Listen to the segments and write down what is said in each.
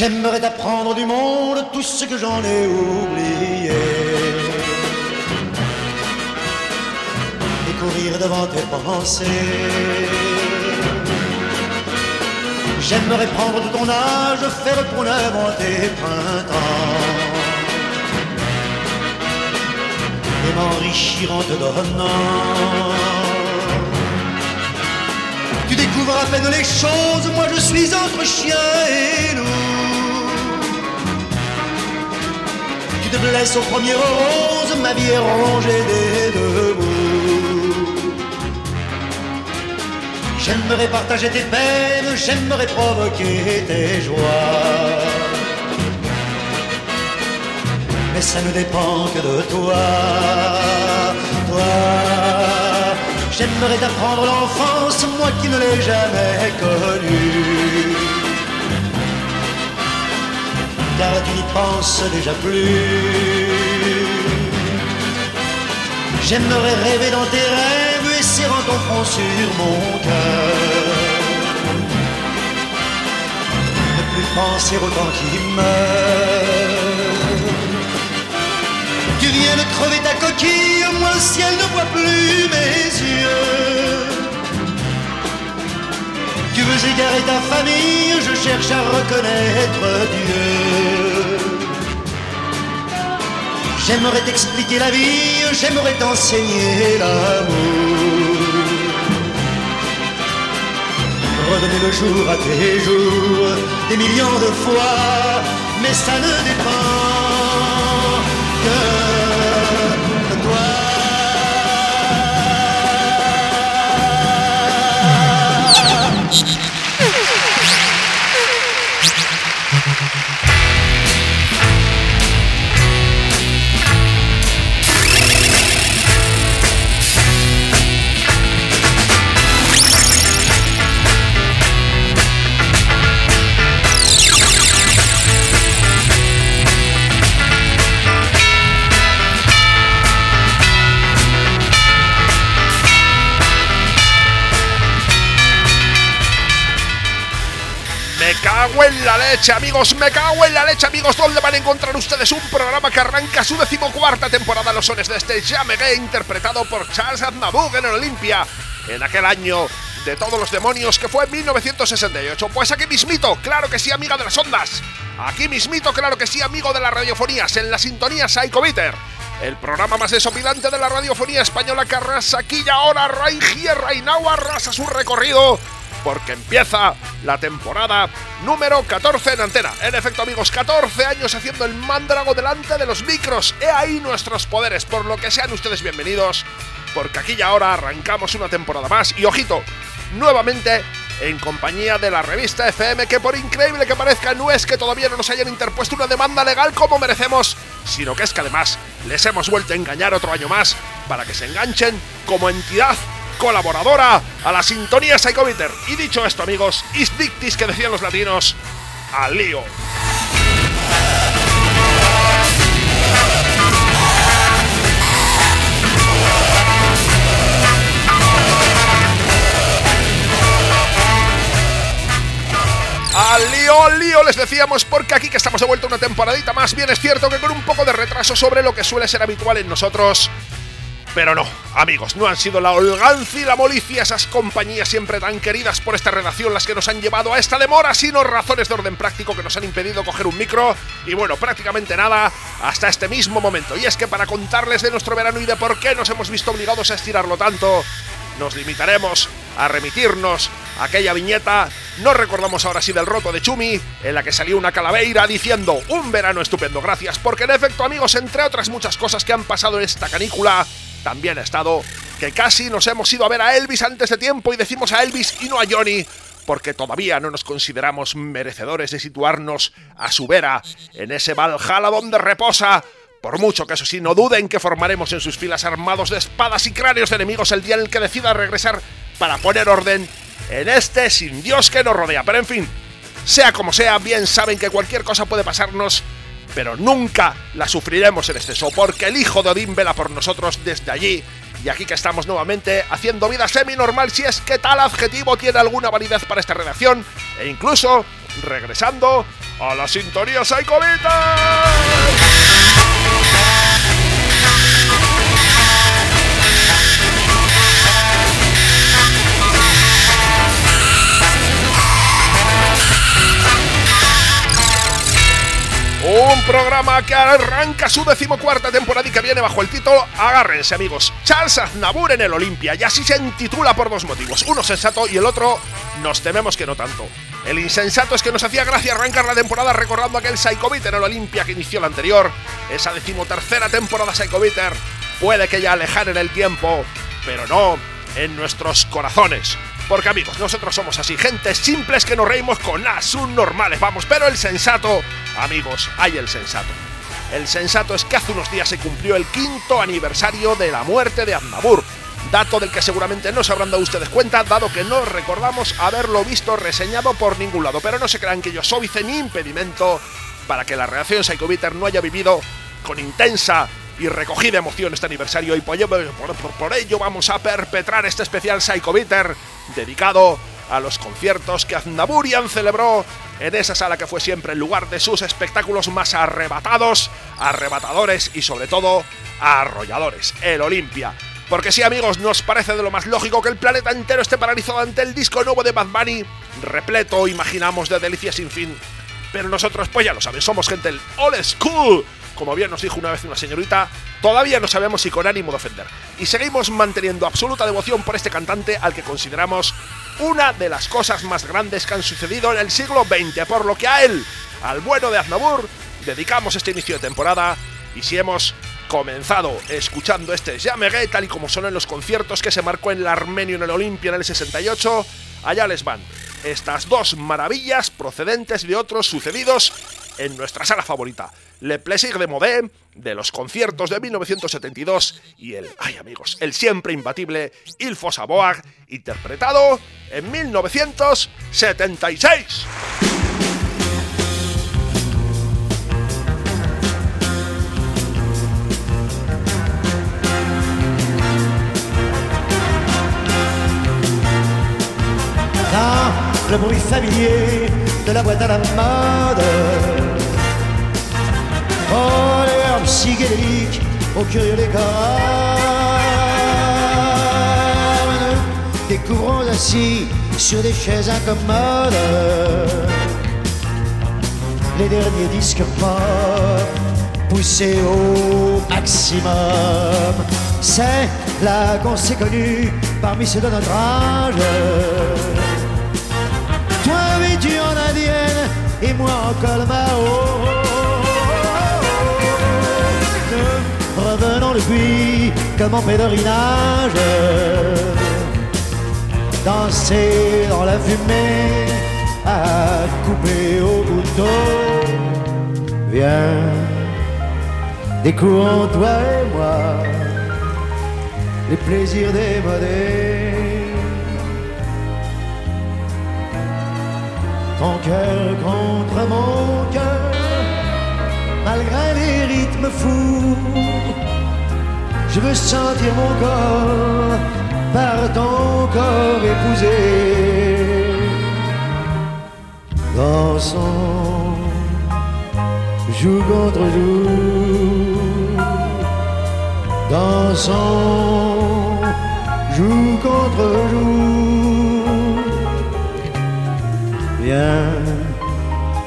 J'aimerais t'apprendre du monde tout ce que j'en ai oublié. Et courir devant tes pensées. J'aimerais prendre de ton âge, faire œuvre tes printemps. Et m'enrichir en te donnant. Tu découvres à peine les choses, moi je suis entre chien et loup. Tu te blesses au premier rose, ma vie est rongée des deux bouts. J'aimerais partager tes peines, j'aimerais provoquer tes joies. Mais ça ne dépend que de toi, toi. J'aimerais t'apprendre l'enfance, moi qui ne l'ai jamais connue. Car tu n'y penses déjà plus. J'aimerais rêver dans tes rêves et serrant ton front sur mon cœur. Ne plus penser autant qu'il meurt. Tu viens de crever ta coquille, moi le ciel ne voit plus mes yeux. Tu veux égarer ta famille, je cherche à reconnaître Dieu. J'aimerais t'expliquer la vie, j'aimerais t'enseigner l'amour. Redonner le jour à tes jours, des millions de fois, mais ça ne dépend que leche, amigos, me cago en la leche, amigos. ¿Dónde van a encontrar ustedes un programa que arranca su decimocuarta temporada los sones de este Jamege interpretado por Charles Aznavour en Olimpia en aquel año de todos los demonios que fue 1968? Pues aquí mismito, claro que sí, amiga de las ondas. Aquí mismito, claro que sí, amigo de las radiofonías, en la sintonía Psycho Bitter. El programa más desopilante de la radiofonía española que arrasa aquí y ahora, Raigier Rainau arrasa su recorrido porque empieza la temporada número 14 en antena. En efecto, amigos, 14 años haciendo el mándrago delante de los micros. He ahí nuestros poderes, por lo que sean ustedes bienvenidos, porque aquí y ahora arrancamos una temporada más. Y ojito, nuevamente en compañía de la revista FM, que por increíble que parezca, no es que todavía no nos hayan interpuesto una demanda legal como merecemos, sino que es que además les hemos vuelto a engañar otro año más para que se enganchen como entidad colaboradora a la sintonía Psychobiter. Y dicho esto, amigos, is dictis que decían los latinos, al lío. Al lío, al lío, les decíamos, porque aquí que estamos de vuelta una temporadita más, bien es cierto que con un poco de retraso sobre lo que suele ser habitual en nosotros, pero no, amigos, no han sido la holgancia y la molicia esas compañías siempre tan queridas por esta redacción las que nos han llevado a esta demora, sino razones de orden práctico que nos han impedido coger un micro y bueno, prácticamente nada hasta este mismo momento. Y es que para contarles de nuestro verano y de por qué nos hemos visto obligados a estirarlo tanto, nos limitaremos a remitirnos a aquella viñeta, no recordamos ahora sí del roto de Chumi, en la que salió una calaveira diciendo un verano estupendo, gracias, porque en efecto amigos, entre otras muchas cosas que han pasado en esta canícula, también ha estado que casi nos hemos ido a ver a Elvis antes de tiempo y decimos a Elvis y no a Johnny, porque todavía no nos consideramos merecedores de situarnos a su vera en ese Valhalla donde reposa. Por mucho que eso sí, no duden que formaremos en sus filas armados de espadas y cráneos de enemigos el día en el que decida regresar para poner orden en este sin Dios que nos rodea. Pero en fin, sea como sea, bien saben que cualquier cosa puede pasarnos pero nunca la sufriremos en exceso, porque el hijo de Odín vela por nosotros desde allí. Y aquí que estamos nuevamente haciendo vida semi-normal, si es que tal adjetivo tiene alguna validez para esta redacción, e incluso regresando a la sintonía Psychovita. Un programa que arranca su decimocuarta temporada y que viene bajo el título Agárrense amigos, Charles Aznavour en el Olimpia y así se intitula por dos motivos, uno sensato y el otro nos tememos que no tanto. El insensato es que nos hacía gracia arrancar la temporada recordando aquel Psycho en el Olimpia que inició la anterior, esa decimotercera temporada Psycho puede que ya alejar en el tiempo, pero no en nuestros corazones. Porque amigos, nosotros somos así, gente simples que nos reímos con las normales, vamos, pero el sensato, amigos, hay el sensato. El sensato es que hace unos días se cumplió el quinto aniversario de la muerte de Aznavour, dato del que seguramente no se habrán dado ustedes cuenta, dado que no recordamos haberlo visto reseñado por ningún lado. Pero no se crean que yo soy ni impedimento para que la reacción Psychobiter no haya vivido con intensa y recogida emoción este aniversario y por ello, vamos a perpetrar este especial Psycho dedicado a los conciertos que Aznaburian celebró en esa sala que fue siempre el lugar de sus espectáculos más arrebatados, arrebatadores y sobre todo arrolladores, el Olimpia. Porque sí, amigos, nos parece de lo más lógico que el planeta entero esté paralizado ante el disco nuevo de Bad Bunny, repleto, imaginamos, de delicias sin fin. Pero nosotros, pues ya lo saben, somos gente old school, como bien nos dijo una vez una señorita, todavía no sabemos si con ánimo de ofender. Y seguimos manteniendo absoluta devoción por este cantante al que consideramos una de las cosas más grandes que han sucedido en el siglo XX, por lo que a él, al bueno de Aznavour, dedicamos este inicio de temporada y si hemos comenzado escuchando este Jamegué tal y como son en los conciertos que se marcó en el Armenio en el Olimpia en el 68, allá les van estas dos maravillas procedentes de otros sucedidos en nuestra sala favorita. Le Plaisir de Modé, de los conciertos de 1972 y el, ay amigos, el siempre imbatible Il Fossa interpretado en 1976. le bruit familier de la boîte à la mode. Oh, l'herbe psychédélique au curieux décor. Découvrons assis sur des chaises incommodes les derniers disques pop poussés au maximum. C'est là qu'on s'est connu parmi ceux de notre âge tu en indienne et moi en colmao. Revenons depuis comme en pèlerinage, danser dans la fumée, à couper au couteau. Viens, découvrons toi et moi les plaisirs démodés. ton cœur contre mon cœur, malgré les rythmes fous. Je veux sentir mon corps par ton corps épousé. Dansons, joue contre joue. Dansons, joue contre joue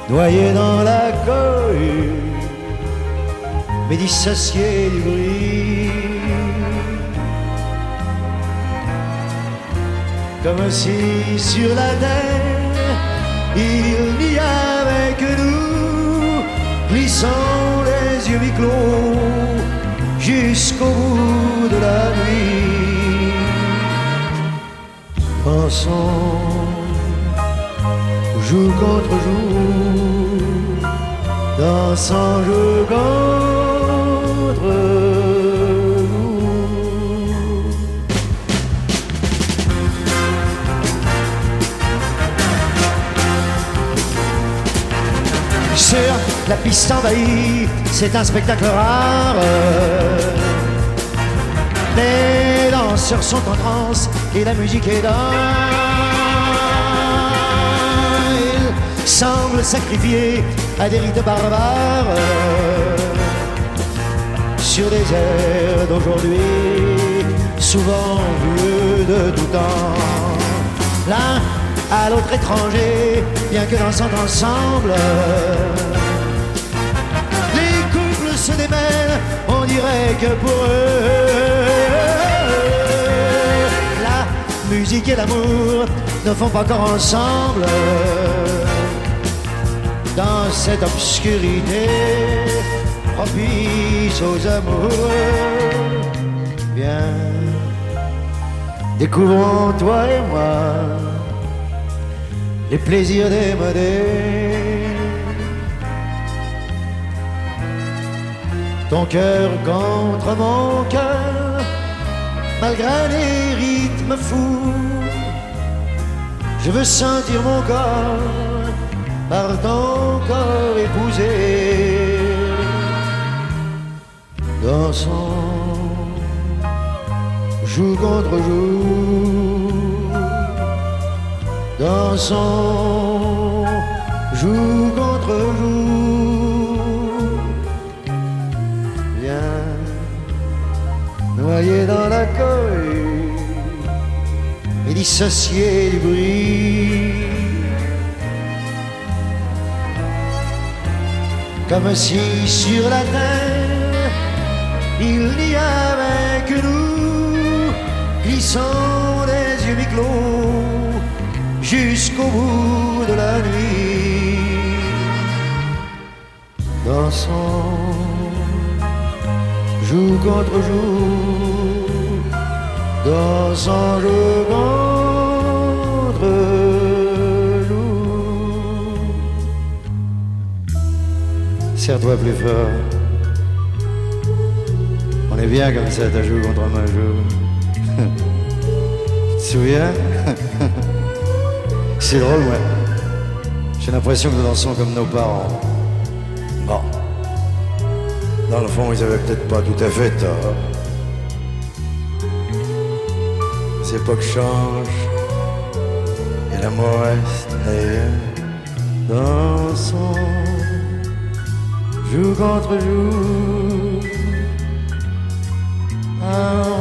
noyé dans la cohue, mais dissocié du bruit. Comme si sur la terre il y avait que nous, glissant les yeux mi-clos jusqu'au bout de la nuit. Pensons jour contre jour, dansant jour contre La piste envahie, c'est un spectacle rare. Les danseurs sont en transe et la musique est dans semble sacrifié à des rites barbares sur des airs d'aujourd'hui, souvent vieux de tout temps. À l'autre étranger, bien que dansant ensemble, les couples se démêlent, on dirait que pour eux, la musique et l'amour ne font pas corps ensemble dans cette obscurité propice aux amoureux. Viens, découvrons toi et moi les plaisirs démodés. Ton cœur contre mon cœur, malgré les rythmes fous, je veux sentir mon corps par ton corps épousé. Dansons, joue contre joue, dansons, joue contre joue. Viens, noyé dans la cohue et dissocié du bruit. Comme si sur la terre il n'y avait que nous, glissant les yeux mi-clos jusqu'au bout de la nuit. Dansons, joue contre joue, dansons, joue contre joue. Serre-toi plus fort. On est bien comme ça, ta joue contre ma joue. tu te souviens? C'est drôle, ouais. J'ai l'impression que nous dansons comme nos parents. Bon. Dans le fond, ils avaient peut-être pas tout à fait tort. Les époques changent et l'amour reste et dansons, joue contre joue. Il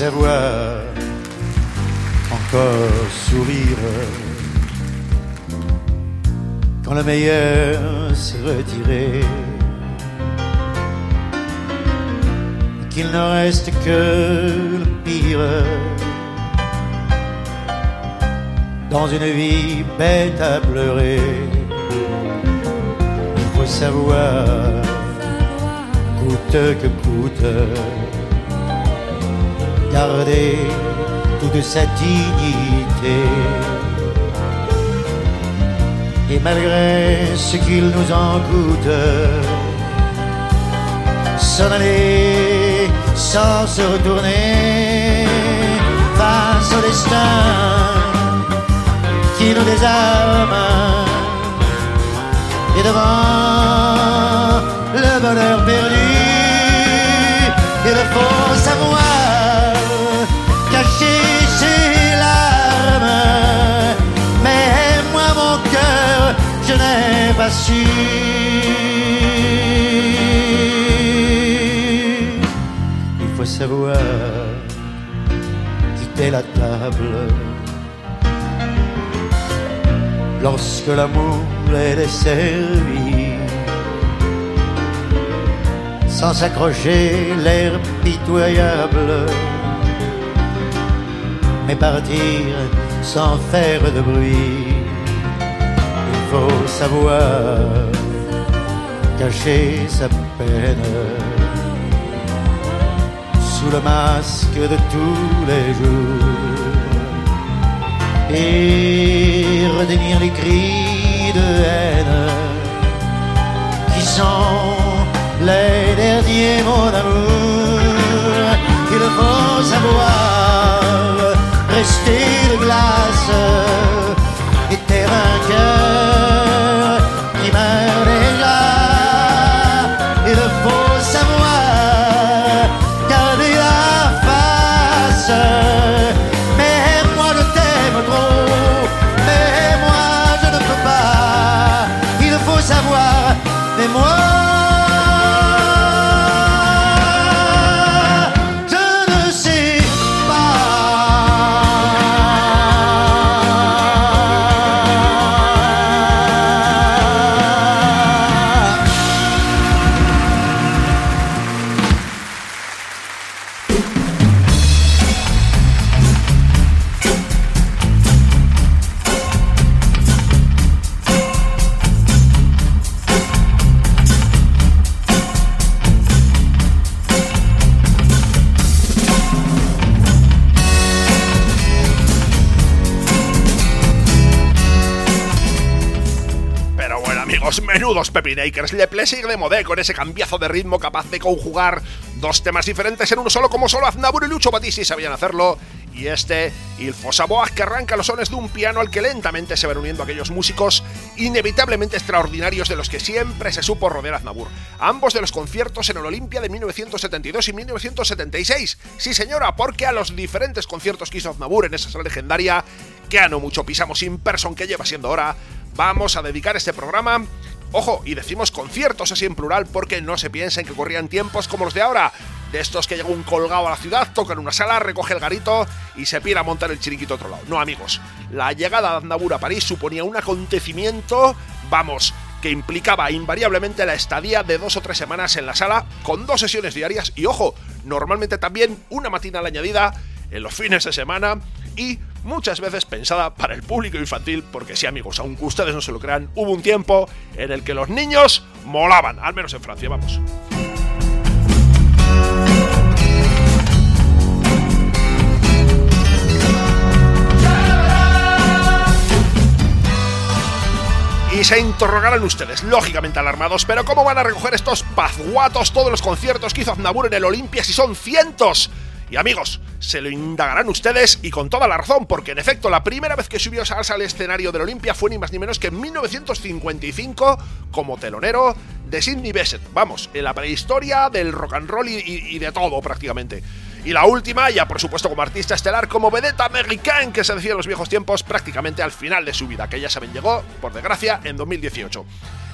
savoir encore sourire quand le meilleur s'est retiré. Et Qu'il ne reste que le pire dans une vie bête à pleurer. Il faut savoir, coûte que coûte, garder toute sa dignité. Et malgré ce qu'il nous en coûte, s'en aller sans se retourner face au destin qui nous désarme et devant le bonheur perdu, il faut savoir Il faut savoir quitter la table lorsque l'amour est desservi, sans s'accrocher l'air pitoyable, mais partir sans faire de bruit. Faut savoir cacher sa peine sous le masque de tous les jours et retenir les cris de haine qui sont les derniers mots d'amour. Il faut savoir rester de glace I can. Amigos, Pepinakers. Le Plesig de Modé con ese cambiazo de ritmo capaz de conjugar dos temas diferentes en uno solo, como solo Aznabur y Lucho Battisti sabían hacerlo. Y este, Il Fosaboas, que arranca los sones de un piano al que lentamente se van uniendo aquellos músicos inevitablemente extraordinarios de los que siempre se supo rodear Aznabur. Ambos de los conciertos en el Olimpia de 1972 y 1976. Sí, señora, porque a los diferentes conciertos que hizo Aznabur en esa sala legendaria, que a no mucho pisamos in person que lleva siendo hora, vamos a dedicar este programa. Ojo, y decimos conciertos así en plural porque no se piensen que corrían tiempos como los de ahora. De estos que llega un colgado a la ciudad, toca en una sala, recoge el garito y se pira a montar el chiringuito a otro lado. No, amigos. La llegada de Aznavour a París suponía un acontecimiento, vamos, que implicaba invariablemente la estadía de dos o tres semanas en la sala, con dos sesiones diarias y, ojo, normalmente también una matinal añadida en los fines de semana y muchas veces pensada para el público infantil, porque sí amigos, aunque ustedes no se lo crean, hubo un tiempo en el que los niños molaban, al menos en Francia, vamos. Y se interrogarán ustedes, lógicamente alarmados, pero ¿cómo van a recoger estos pazguatos todos los conciertos que hizo Aznavour en el Olimpia si son cientos? Y amigos, se lo indagarán ustedes y con toda la razón, porque en efecto la primera vez que subió Salsa al escenario del Olimpia fue ni más ni menos que en 1955 como telonero de Sidney Bechet. Vamos, en la prehistoria del rock and roll y, de todo prácticamente. Y la última, ya por supuesto como artista estelar, como vedetta americana que se decía en los viejos tiempos, prácticamente al final de su vida, que ya saben llegó, por desgracia, en 2018.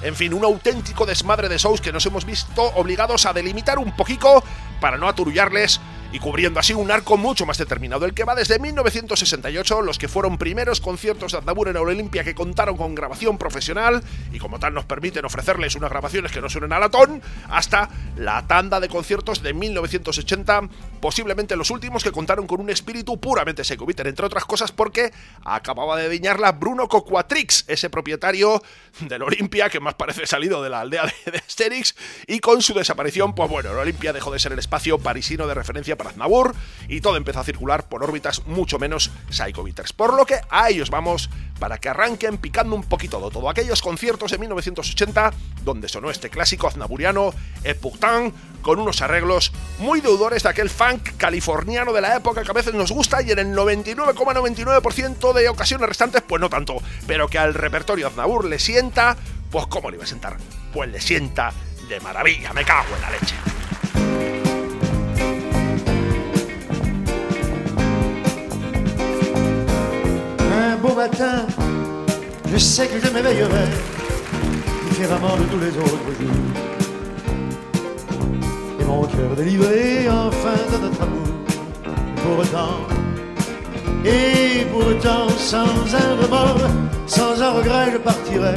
En fin, un auténtico desmadre de shows que nos hemos visto obligados a delimitar un poquito para no aturullarles y cubriendo así un arco mucho más determinado, el que va desde 1968, los que fueron primeros conciertos de Aznavour en el Olimpia que contaron con grabación profesional y como tal nos permiten ofrecerles unas grabaciones que no suenen a latón, hasta la tanda de conciertos de 1980, posiblemente los últimos que contaron con un espíritu puramente secoviter, entre otras cosas porque acababa de diñarla Bruno Coquatrix, ese propietario del Olimpia que más parece salido de la aldea de, de Asterix, y con su desaparición, pues bueno, el Olimpia dejó de ser el espacio parisino de referencia para Aznavour y todo empezó a circular por órbitas mucho menos psychobitters. Por lo que a ellos vamos para que arranquen picando un poquito de todo. Aquellos conciertos de 1980 donde sonó este clásico aznaburiano, E Pourtant, con unos arreglos muy deudores de aquel funk californiano de la época que a veces nos gusta y en el 99,99% de ocasiones restantes, pues no tanto, pero que al repertorio Aznavour le sienta, pues ¿cómo le iba a sentar? Pues le sienta de maravilla, me cago en la leche. Beau matin, je sais que je m'éveillerai différemment de tous les autres jours. Et mon cœur délivré enfin de notre amour. Pour autant, et pour autant, sans un remords, sans un regret, je partirai.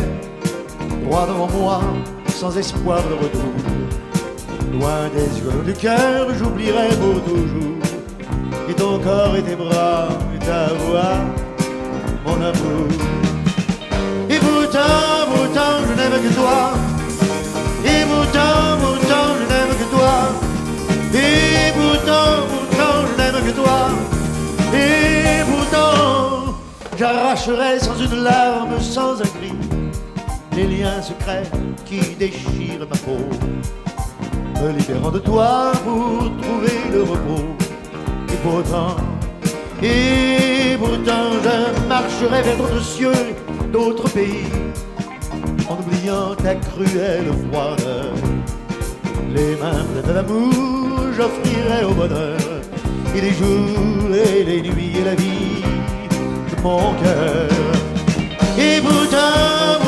Droit devant moi, sans espoir de retour. Loin des yeux du cœur, j'oublierai pour toujours. Et ton corps et tes bras et ta voix mon amour. Et pourtant, pourtant, je n'aime que toi. Et pourtant, pourtant, je n'aime que toi. Et pourtant, pourtant, je n'aime que toi. Et pourtant, j'arracherai sans une larme, sans un cri, les liens secrets qui déchirent ma peau. Me libérant de toi pour trouver le repos. Et pourtant, et pourtant, je marcherai vers d'autres cieux, d'autres pays, en oubliant ta cruelle froideur. Les mains de l'amour, j'offrirai au bonheur, et les jours, et les nuits, et la vie de mon cœur. Et pourtant,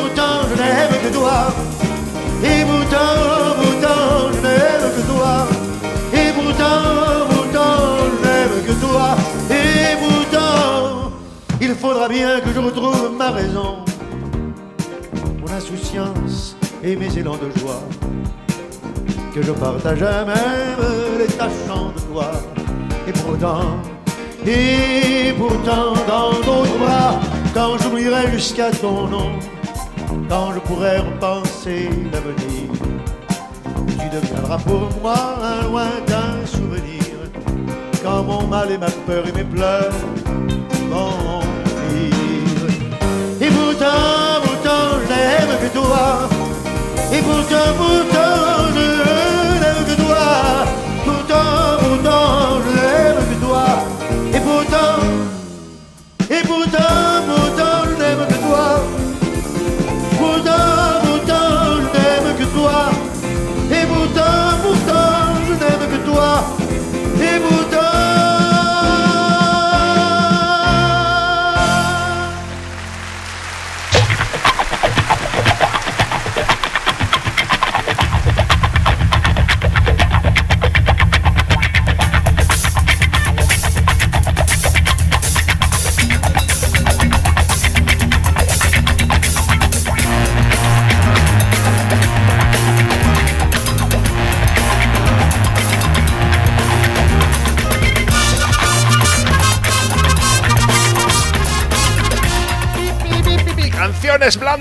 retrouve ma raison, mon insouciance et mes élans de joie. Que je partage même les tâchants de toi. Et pourtant, et pourtant, dans d'autres bras, quand j'oublierai jusqu'à ton nom, quand je pourrai repenser l'avenir, tu deviendras pour moi un lointain souvenir, quand mon mal et ma peur et mes pleurs vont pourtant, pourtant, je n'aime que toi, et pourtant, pourtant, je n'aime que toi, pourtant, pourtant, je n'aime que toi, et pourtant, et pourtant, pourtant,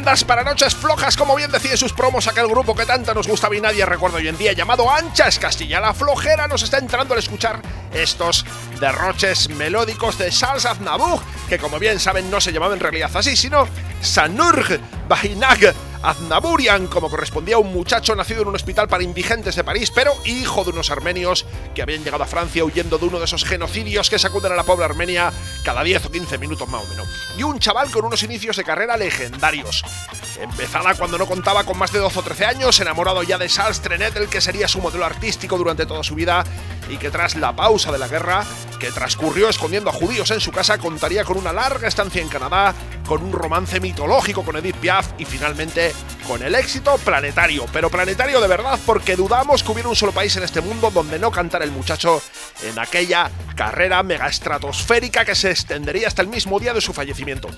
Para noches flojas, como bien decía en sus promos aquel grupo que tanto nos gusta y nadie recuerda hoy en día, llamado Anchas Castilla. La flojera nos está entrando al escuchar estos derroches melódicos de Charles Aznavour, que como bien saben no se llamaba en realidad así, sino Sanurg Bahinag Aznavourian, como correspondía a un muchacho nacido en un hospital para indigentes de París, pero hijo de unos armenios que habían llegado a Francia huyendo de uno de esos genocidios que sacuden a la pobre Armenia cada 10 o 15 minutos más o menos. Y un chaval con unos inicios de carrera legendarios. Empezada cuando no contaba con más de 12 o 13 años, enamorado ya de Charles Trenet, que sería su modelo artístico durante toda su vida, y que tras la pausa de la guerra, que transcurrió escondiendo a judíos en su casa, contaría con una larga estancia en Canadá, con un romance mitológico con Edith Piaf y finalmente con el éxito planetario. Pero planetario de verdad porque dudamos que hubiera un solo país en este mundo donde no cantara el muchacho en aquella carrera mega estratosférica que se extendería hasta el mismo día de su fallecimiento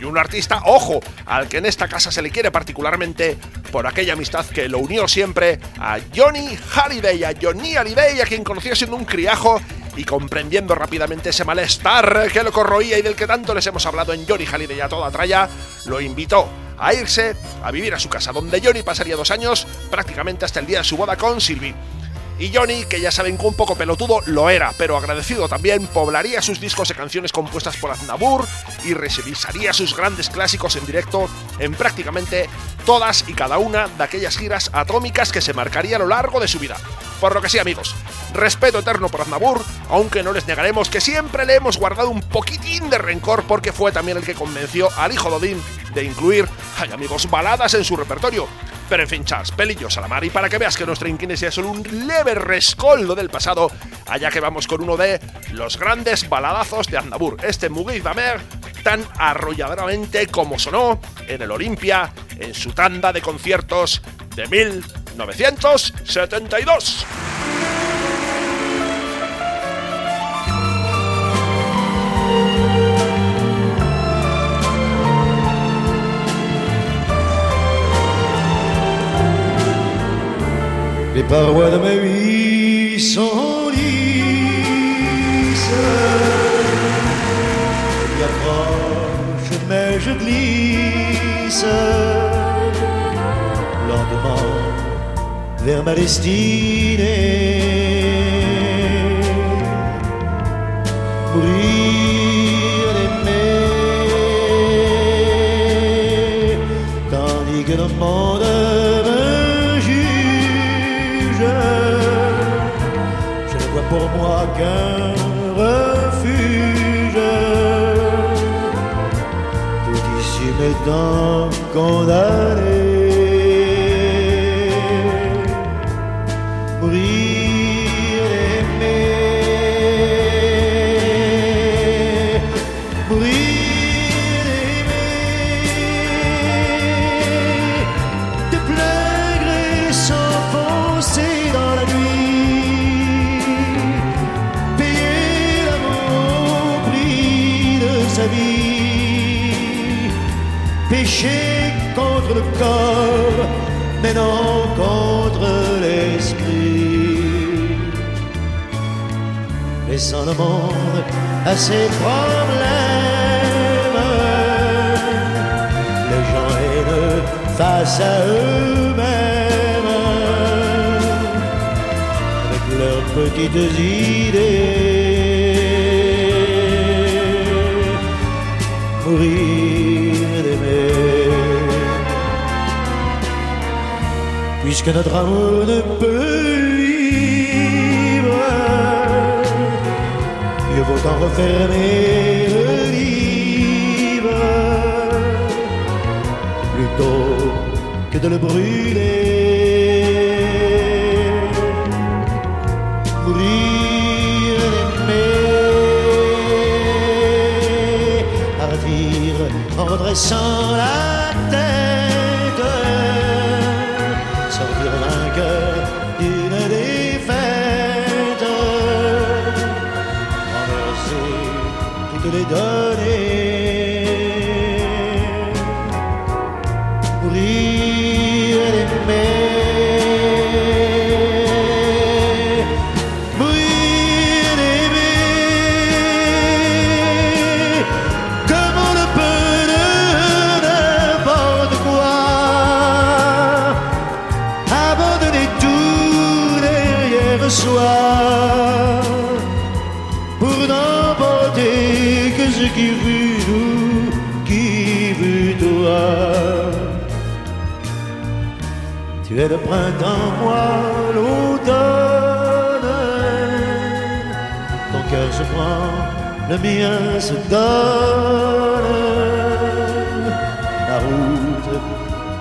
y un artista, ojo, al que en esta casa se le quiere particularmente por aquella amistad que lo unió siempre a Johnny Halliday, a Johnny Halliday, a quien conocía siendo un criajo y comprendiendo rápidamente ese malestar que lo corroía y del que tanto les hemos hablado en Johnny Halliday a toda tralla, lo invitó a irse a vivir a su casa, donde Johnny pasaría dos años, prácticamente hasta el día de su boda con Sylvie. Y Johnny, que ya saben que un poco pelotudo lo era, pero agradecido también, poblaría sus discos de canciones compuestas por Aznavour y revisaría sus grandes clásicos en directo en prácticamente todas y cada una de aquellas giras atómicas que se marcaría a lo largo de su vida. Por lo que sí, amigos, respeto eterno por Aznavour, aunque no les negaremos que siempre le hemos guardado un poquitín de rencor porque fue también el que convenció al hijo Dodín de incluir, ay amigos, baladas en su repertorio. Pero en fin, Charles, pelillos a la mar. Y para que veas que nuestra inquinesia es solo un leve rescoldo del pasado, allá que vamos con uno de los grandes baladazos de Aznavour, este Muguiz Damer, tan arrolladoramente como sonó en el Olimpia en su tanda de conciertos de 1972. Les parois de ma vie sont lisses. vers ma destinée. Mourir d'aimer, tandis que le monde me juge, je ne vois pour moi qu'un refuge. Tout ici m'est donc condamné. Mais non contre l'esprit. Laissant le monde à ses problèmes, les gens haineux face à eux-mêmes, avec leurs petites idées. Puisque notre amour ne peut vivre. Mieux vaut en refermer le livre plutôt que de le brûler. Mourir d'aimer, partir en redressant la printemps, moi l'automne. Ton cœur se prend, le mien se donne. La route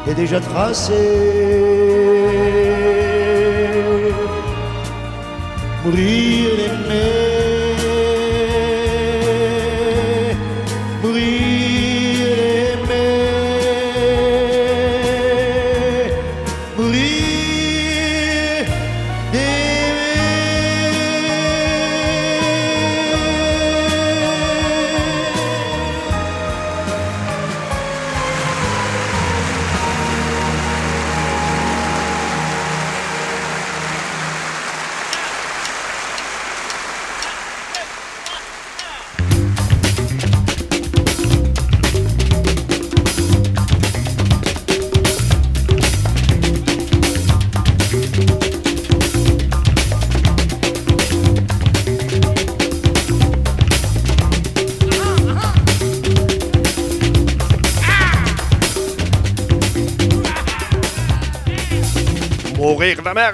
est déjà tracée. Mourir d'aimer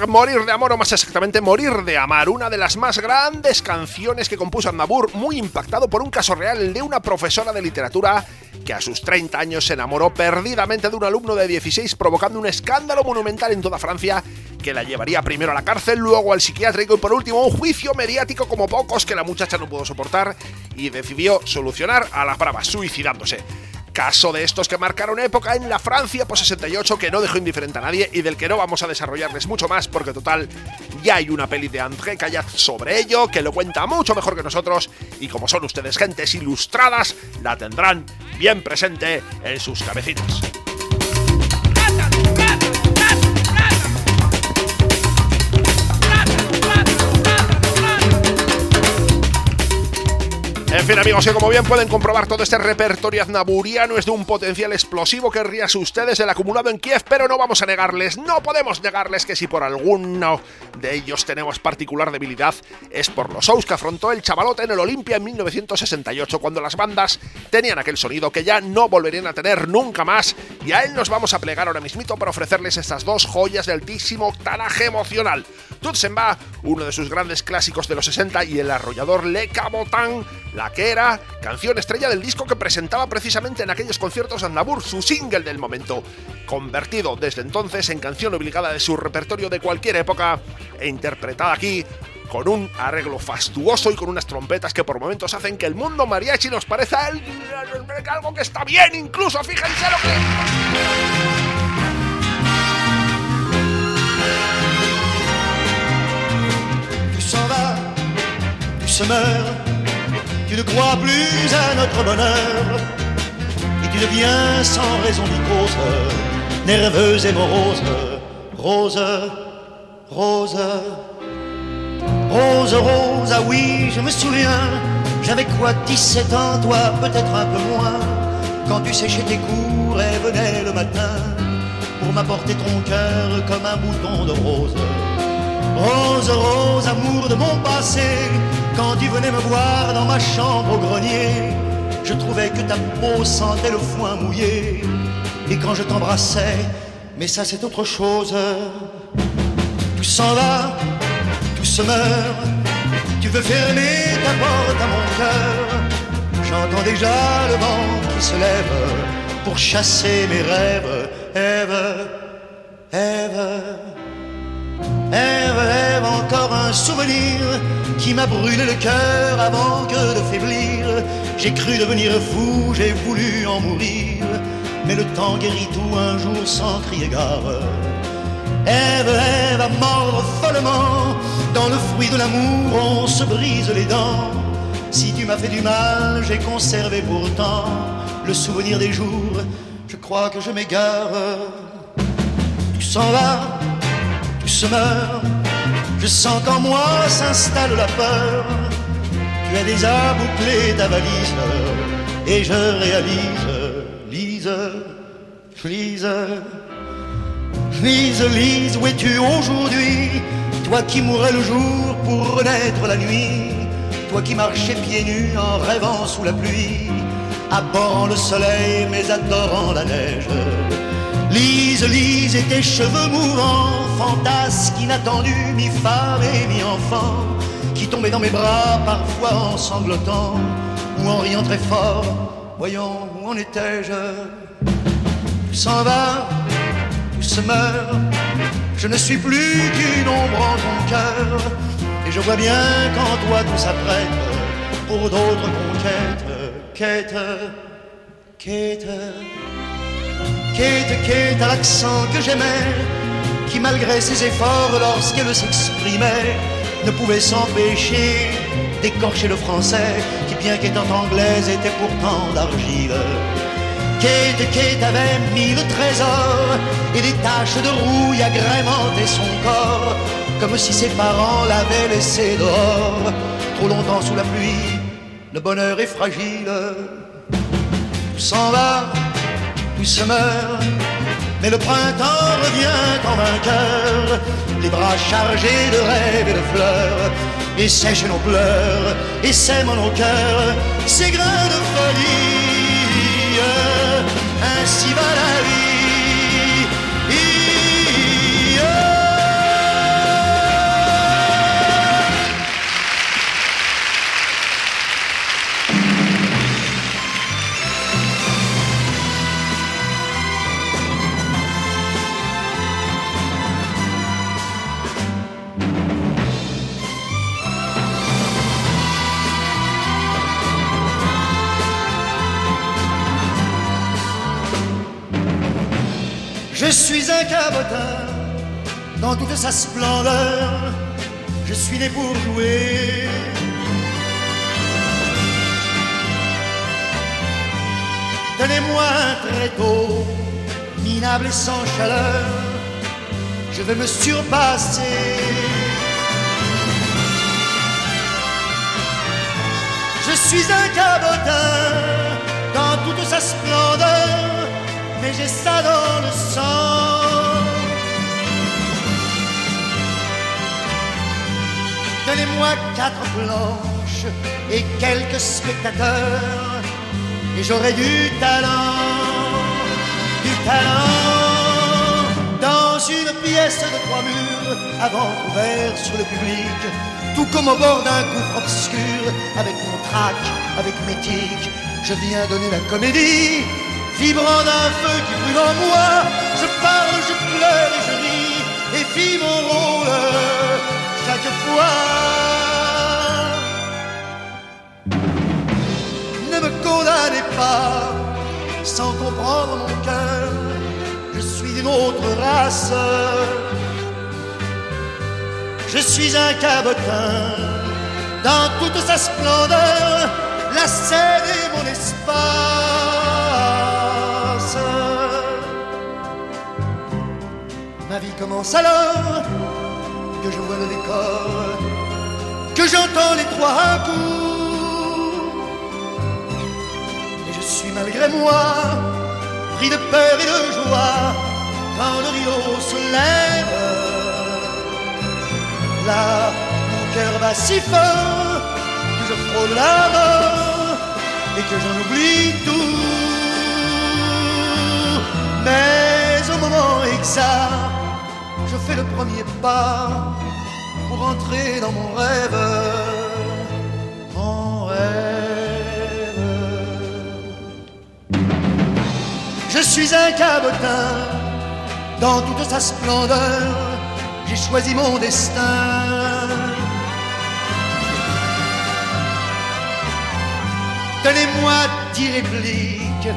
morir de amor o más exactamente morir de amar, una de las más grandes canciones que compuso Aznavour, muy impactado por un caso real de una profesora de literatura que a sus 30 años se enamoró perdidamente de un alumno de 16 provocando un escándalo monumental en toda Francia que la llevaría primero a la cárcel, luego al psiquiátrico y por último un juicio mediático como pocos que la muchacha no pudo soportar y decidió solucionar a las bravas suicidándose. Caso de estos que marcaron época en la Francia por 68 que no dejó indiferente a nadie y del que no vamos a desarrollarles mucho más porque total ya hay una peli de André Cayat sobre ello que lo cuenta mucho mejor que nosotros y como son ustedes gentes ilustradas la tendrán bien presente en sus cabecitas. En fin, amigos, que como bien pueden comprobar, todo este repertorio aznaburiano es de un potencial explosivo que rías ustedes el acumulado en Kiev, pero no vamos a negarles, no podemos negarles que si por alguno de ellos tenemos particular debilidad, es por los shows que afrontó el chavalote en el Olimpia en 1968, cuando las bandas tenían aquel sonido que ya no volverían a tener nunca más, y a él nos vamos a plegar ahora mismito para ofrecerles estas dos joyas de altísimo octanaje emocional. Tutsenba, uno de sus grandes clásicos de los 60, y el arrollador Le Cabotan, la que era canción estrella del disco que presentaba precisamente en aquellos conciertos Andabur, su single del momento, convertido desde entonces en canción obligada de su repertorio de cualquier época e interpretada aquí con un arreglo fastuoso y con unas trompetas que por momentos hacen que el mundo mariachi nos parezca algo que está bien, incluso, fíjense lo que... tu ne crois plus à notre bonheur, et tu deviens sans raison ni cause, nerveuse et morose, rose, rose, rose, rose, ah oui, je me souviens, j'avais quoi, 17 ans, toi peut-être un peu moins, quand tu séchais tes cours et venais le matin, pour m'apporter ton cœur comme un bouton de rose. Rose, rose, amour de mon passé, quand tu venais me voir dans ma chambre au grenier, je trouvais que ta peau sentait le foin mouillé. Et quand je t'embrassais, mais ça c'est autre chose. Tout s'en va, tout se meurt. Tu veux fermer ta porte à mon cœur. J'entends déjà le vent qui se lève pour chasser mes rêves. Ève, Ève. Ève, Ève, encore un souvenir qui m'a brûlé le cœur avant que de faiblir. J'ai cru devenir fou, j'ai voulu en mourir, mais le temps guérit tout un jour sans crier gare. Ève, Ève, à mordre follement, dans le fruit de l'amour on se brise les dents. Si tu m'as fait du mal, j'ai conservé pourtant le souvenir des jours, je crois que je m'égare. Tu s'en vas Je sens qu'en moi s'installe la peur. Tu as déjà bouclé ta valise et je réalise, lise, lise, lise, lise, où es-tu aujourd'hui? Toi qui mourais le jour pour renaître la nuit, toi qui marchais pieds nus en rêvant sous la pluie, abhorrant le soleil mais adorant la neige. Lise, lise et tes cheveux mouvants, fantasques inattendus, mi-femme et mi-enfant, qui tombaient dans mes bras parfois en sanglotant ou en riant très fort. Voyons, où en étais-je Tout s'en va, tout se meurt, je ne suis plus qu'une ombre en ton cœur, et je vois bien qu'en toi tout s'apprête pour d'autres conquêtes. Quête, quête. Kate, Kate, à l'accent que j'aimais, qui malgré ses efforts lorsqu'elle s'exprimait, ne pouvait s'empêcher d'écorcher le français, qui bien qu'étant anglaise était pourtant d'argile. Kate, Kate avait mis le trésor et des taches de rouille agrémentaient son corps, comme si ses parents l'avaient laissé dehors, trop longtemps sous la pluie. Le bonheur est fragile, s'en va Mais le printemps revient en vainqueur, les bras chargés de rêves et de fleurs, et sèche nos pleurs, et sème nos cœurs ces grains de folie. Ainsi va la vie. Je suis un cabotin dans toute sa splendeur. Je suis né pour jouer. Donnez-moi un tréteau, minable et sans chaleur. Je vais me surpasser. Je suis un cabotin dans toute sa splendeur, mais j'ai ça dans le sang. Donnez-moi quatre planches et quelques spectateurs, et j'aurai du talent, du talent. Dans une pièce de trois murs, avant ouvert sur le public, tout comme au bord d'un gouffre obscur, avec mon trac, avec mes tics, je viens donner la comédie, vibrant d'un feu qui brûle en moi, je parle, je pleure et je ris, et vis mon rôle chaque fois. Ne me condamnez pas sans comprendre mon cœur, je suis d'une autre race. Je suis un cabotin dans toute sa splendeur, la scène est mon espace. Vie commence alors que je vois le décor, que j'entends les trois coups. Et je suis malgré moi pris de peur et de joie quand le rideau se lève. Là, mon cœur bat si fort que je frôle la mort et que j'en oublie tout. Mais au moment exact, je fais le premier pas pour entrer dans mon rêve. Mon rêve. Je suis un cabotin dans toute sa splendeur. J'ai choisi mon destin. Donnez-moi dix répliques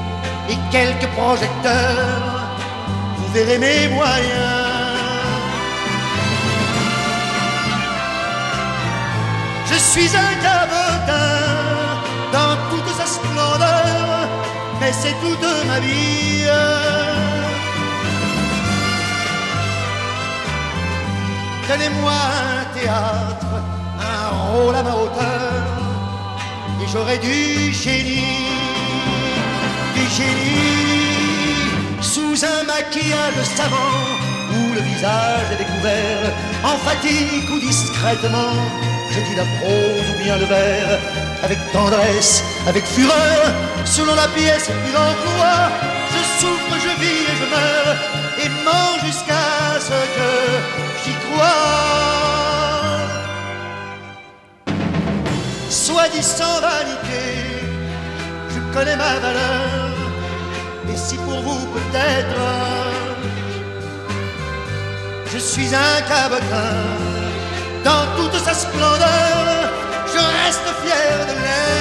et quelques projecteurs. Vous verrez mes moyens. Je suis un cabotin dans toute sa splendeur, mais c'est toute ma vie. Donnez-moi un théâtre, un rôle à ma hauteur, et j'aurai du génie, du génie, sous un maquillage savant, où le visage est découvert, en fatigue ou discrètement, je dis la prose ou bien le vers, avec tendresse, avec fureur, selon la pièce et l'emploi, je souffre, je vis et je meurs, et mens jusqu'à ce que j'y crois. Soi-disant vanité, je connais ma valeur, et si pour vous peut-être, je suis un cabotin dans toute sa splendeur, je reste fier de l'être.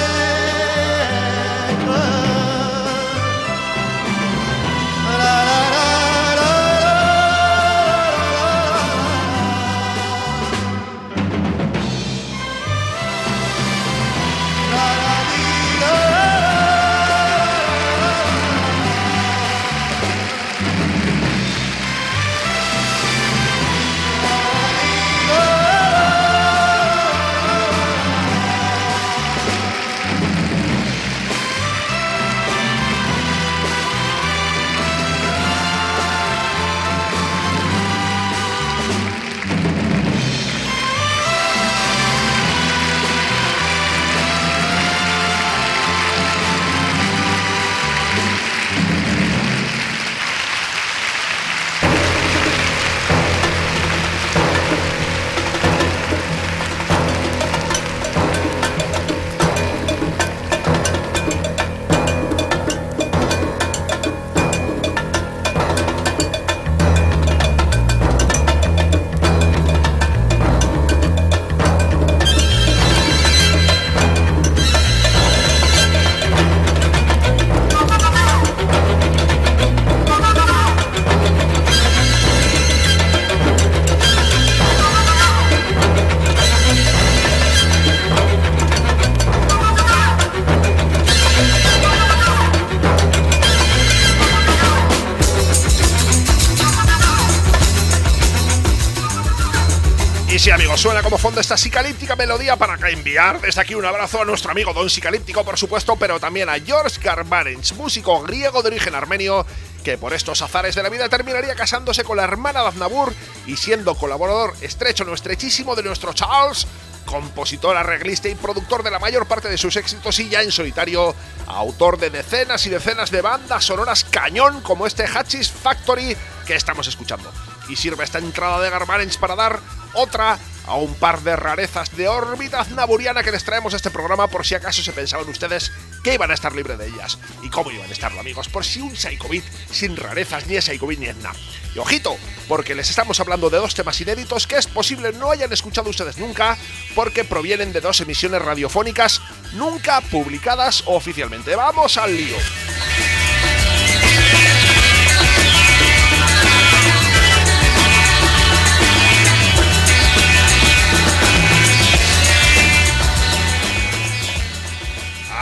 Y sí, amigos, suena como fondo esta psicalíptica melodía para enviar desde aquí un abrazo a nuestro amigo Don Psicalíptico, por supuesto, pero también a George Garbarens, músico griego de origen armenio, que por estos azares de la vida terminaría casándose con la hermana de Aznavour y siendo colaborador estrecho, no estrechísimo de nuestro Charles, compositor, arreglista y productor de la mayor parte de sus éxitos y ya en solitario, autor de decenas y decenas de bandas sonoras cañón como este Hatchis Factory que estamos escuchando. Y sirve esta entrada de Garbarens para dar otra a un par de rarezas de órbita aznaburiana que les traemos a este programa por si acaso se pensaban ustedes que iban a estar libres de ellas. ¿Y cómo iban a estarlo, amigos? Por si un Psychobit sin rarezas ni es Psychobit ni es nada. Y ojito, porque les estamos hablando de dos temas inéditos que es posible no hayan escuchado ustedes nunca, porque provienen de dos emisiones radiofónicas nunca publicadas oficialmente. ¡Vamos al lío!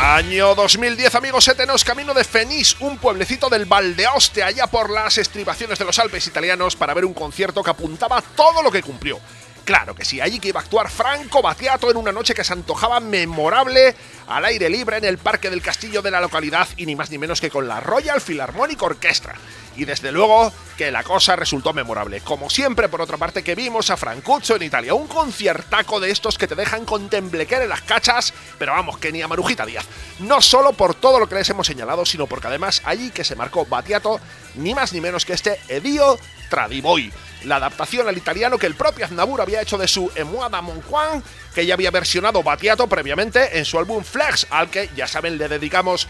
Año 2010, amigos, étenos camino de Fenís, un pueblecito del Valdeoste, allá por las estribaciones de los Alpes italianos, para ver un concierto que apuntaba todo lo que cumplió. Claro que sí, allí que iba a actuar Franco Battiato en una noche que se antojaba memorable al aire libre en el Parque del Castillo de la localidad y ni más ni menos que con la Royal Philharmonic Orchestra. Y desde luego que la cosa resultó memorable. Como siempre, por otra parte, que vimos a Francuccio en Italia, un conciertaco de estos que te dejan con temblequer en las cachas, pero vamos, que ni a Marujita Díaz. No solo por todo lo que les hemos señalado, sino porque además allí que se marcó Battiato, ni más ni menos que este Edio Tradiboy la adaptación al italiano que el propio Aznavour había hecho de su Emuada Monquan, que ya había versionado Batiato previamente en su álbum Flex, al que ya saben le dedicamos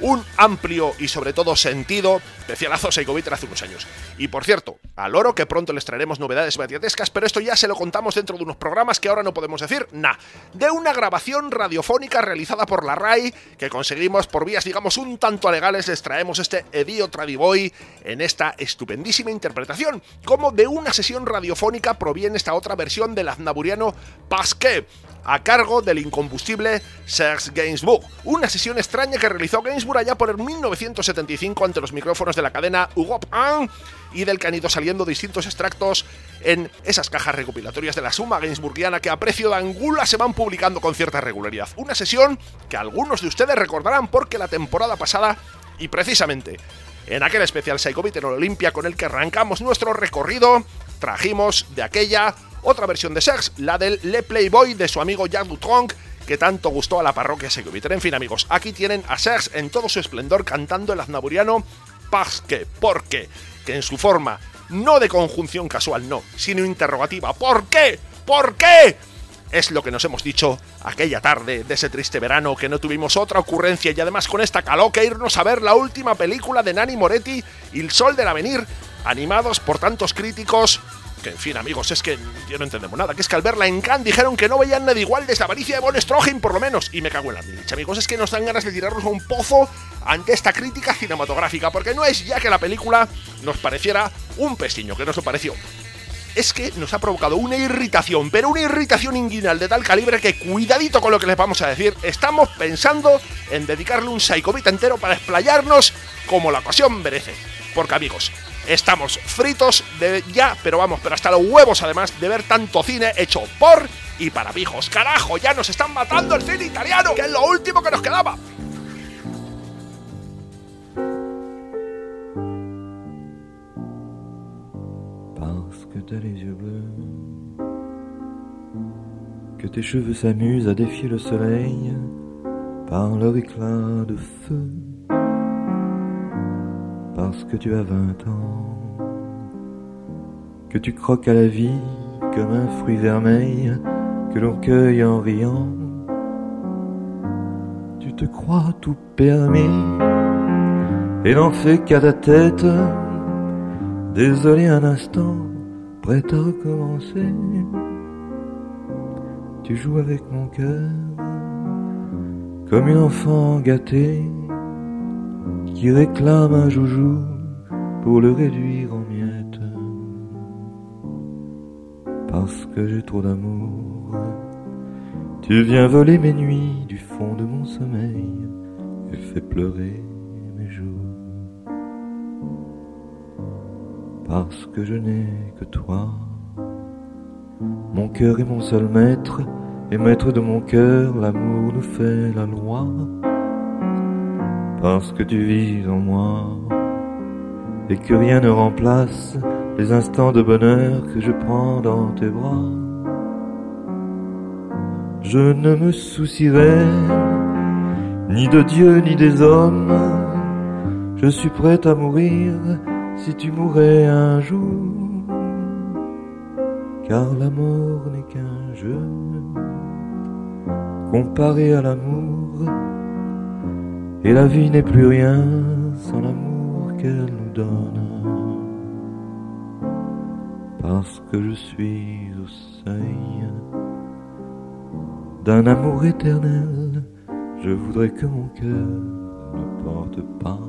un amplio y sobre todo sentido especialazo Seikovic hace unos años. Y por cierto, al oro que pronto les traeremos novedades batiatescas, pero esto ya se lo contamos dentro de unos programas que ahora no podemos decir nada. De una grabación radiofónica realizada por la RAI que conseguimos por vías, digamos, un tanto legales, les traemos este Edio Tradiboy en esta estupendísima interpretación. Como de una sesión radiofónica proviene esta otra versión del aznaburiano Pasquet a cargo del incombustible Serge Gainsbourg. Una sesión extraña que realizó Gainsbourg allá por el 1975 ante los micrófonos de la cadena Europe 1 y del que han ido saliendo distintos extractos en esas cajas recopilatorias de la suma Gainsbourgiana que a precio de angula se van publicando con cierta regularidad. Una sesión que algunos de ustedes recordarán porque la temporada pasada, y precisamente en aquel especial Psychobit en Olimpia con el que arrancamos nuestro recorrido, trajimos de aquella otra versión de Sex, la del Le Playboy de su amigo Jack Dutronc, que tanto gustó a la parroquia Segoviter. En fin, amigos, aquí tienen a Sex en todo su esplendor cantando el aznaburiano Pasque, ¿por qué? Que en su forma no de conjunción casual, no, sino interrogativa. ¿Por qué? ¿Por qué? Es lo que nos hemos dicho aquella tarde de ese triste verano que no tuvimos otra ocurrencia y además con esta que irnos a ver la última película de Nani Moretti, El Sol del Avenir, animados por tantos críticos que en fin, amigos, es que yo no entendemos nada. Que es que al verla en Cannes dijeron que no veían nada igual desde la avaricia de Von por lo menos. Y me cago en la leche, amigos. Es que nos dan ganas de tirarnos a un pozo ante esta crítica cinematográfica. Porque no es ya que la película nos pareciera un pestiño, que nos lo pareció. Es que nos ha provocado una irritación, pero una irritación inguinal de tal calibre que cuidadito con lo que les vamos a decir. Estamos pensando en dedicarle un Psychobit entero para explayarnos como la ocasión merece. Porque amigos, estamos fritos de ya, pero vamos, pero hasta los huevos además de ver tanto cine hecho por y para pijos. Carajo, ya nos están matando el cine italiano, que es lo último que nos quedaba. Tes cheveux s'amusent à défier le soleil par leur éclat de feu parce que tu as vingt ans, que tu croques à la vie comme un fruit vermeil que l'on cueille en riant. Tu te crois tout permis et n'en fais qu'à ta tête. Désolé un instant, prêt à recommencer. Tu joues avec mon cœur comme une enfant gâtée qui réclame un joujou pour le réduire en miettes. Parce que j'ai trop d'amour, tu viens voler mes nuits du fond de mon sommeil et fais pleurer mes jours. Parce que je n'ai que toi, Mon cœur est mon seul maître, et maître de mon cœur, l'amour nous fait la loi. Parce que tu vis en moi, et que rien ne remplace les instants de bonheur que je prends dans tes bras. Je ne me soucierai ni de Dieu ni des hommes. Je suis prêt à mourir si tu mourais un jour. Car la mort n'est qu'un jeu comparé à l'amour. Et la vie n'est plus rien sans l'amour qu'elle nous donne. Parce que je suis au seuil d'un amour éternel, je voudrais que mon cœur ne porte pas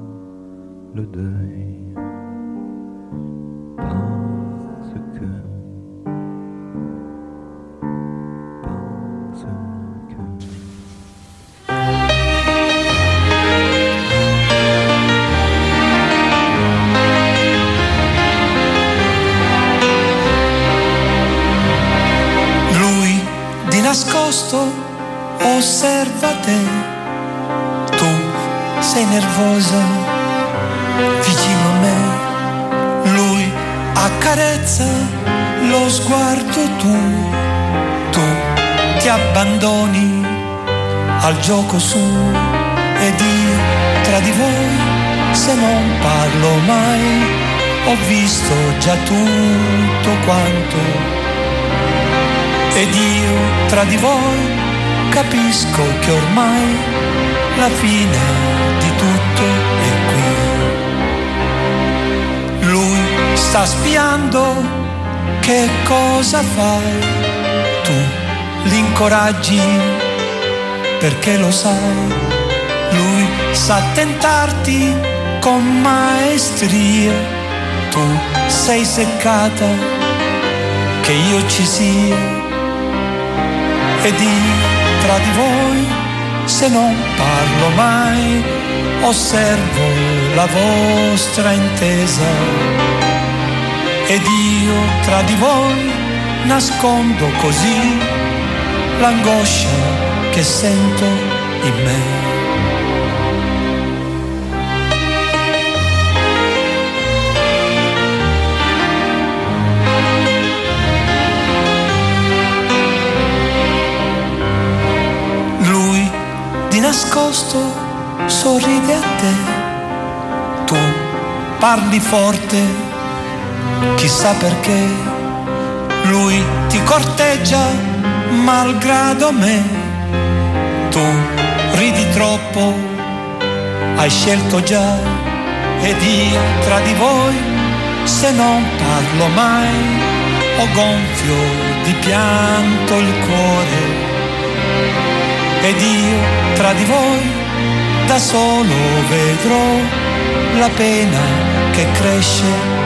le deuil. Al gioco su ed io tra di voi se non parlo mai ho visto già tutto quanto ed io tra di voi capisco che ormai la fine di tutto è qui. Lui sta spiando che cosa fai, tu l'incoraggi perché lo sai, lui sa tentarti con maestria, tu sei seccata che io ci sia ed io tra di voi, se non parlo mai, osservo la vostra intesa. Ed io tra di voi nascondo così l'angoscia che sento in me. Lui di nascosto sorride a te, tu parli forte, chissà perché, lui ti corteggia malgrado me, tu ridi troppo, hai scelto già, ed io tra di voi, se non parlo mai, ho gonfio di pianto il cuore. Ed io tra di voi da solo vedrò la pena che cresce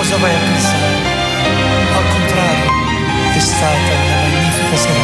Cosa vai a pensare? Al contrario, è stata una magnifica serata.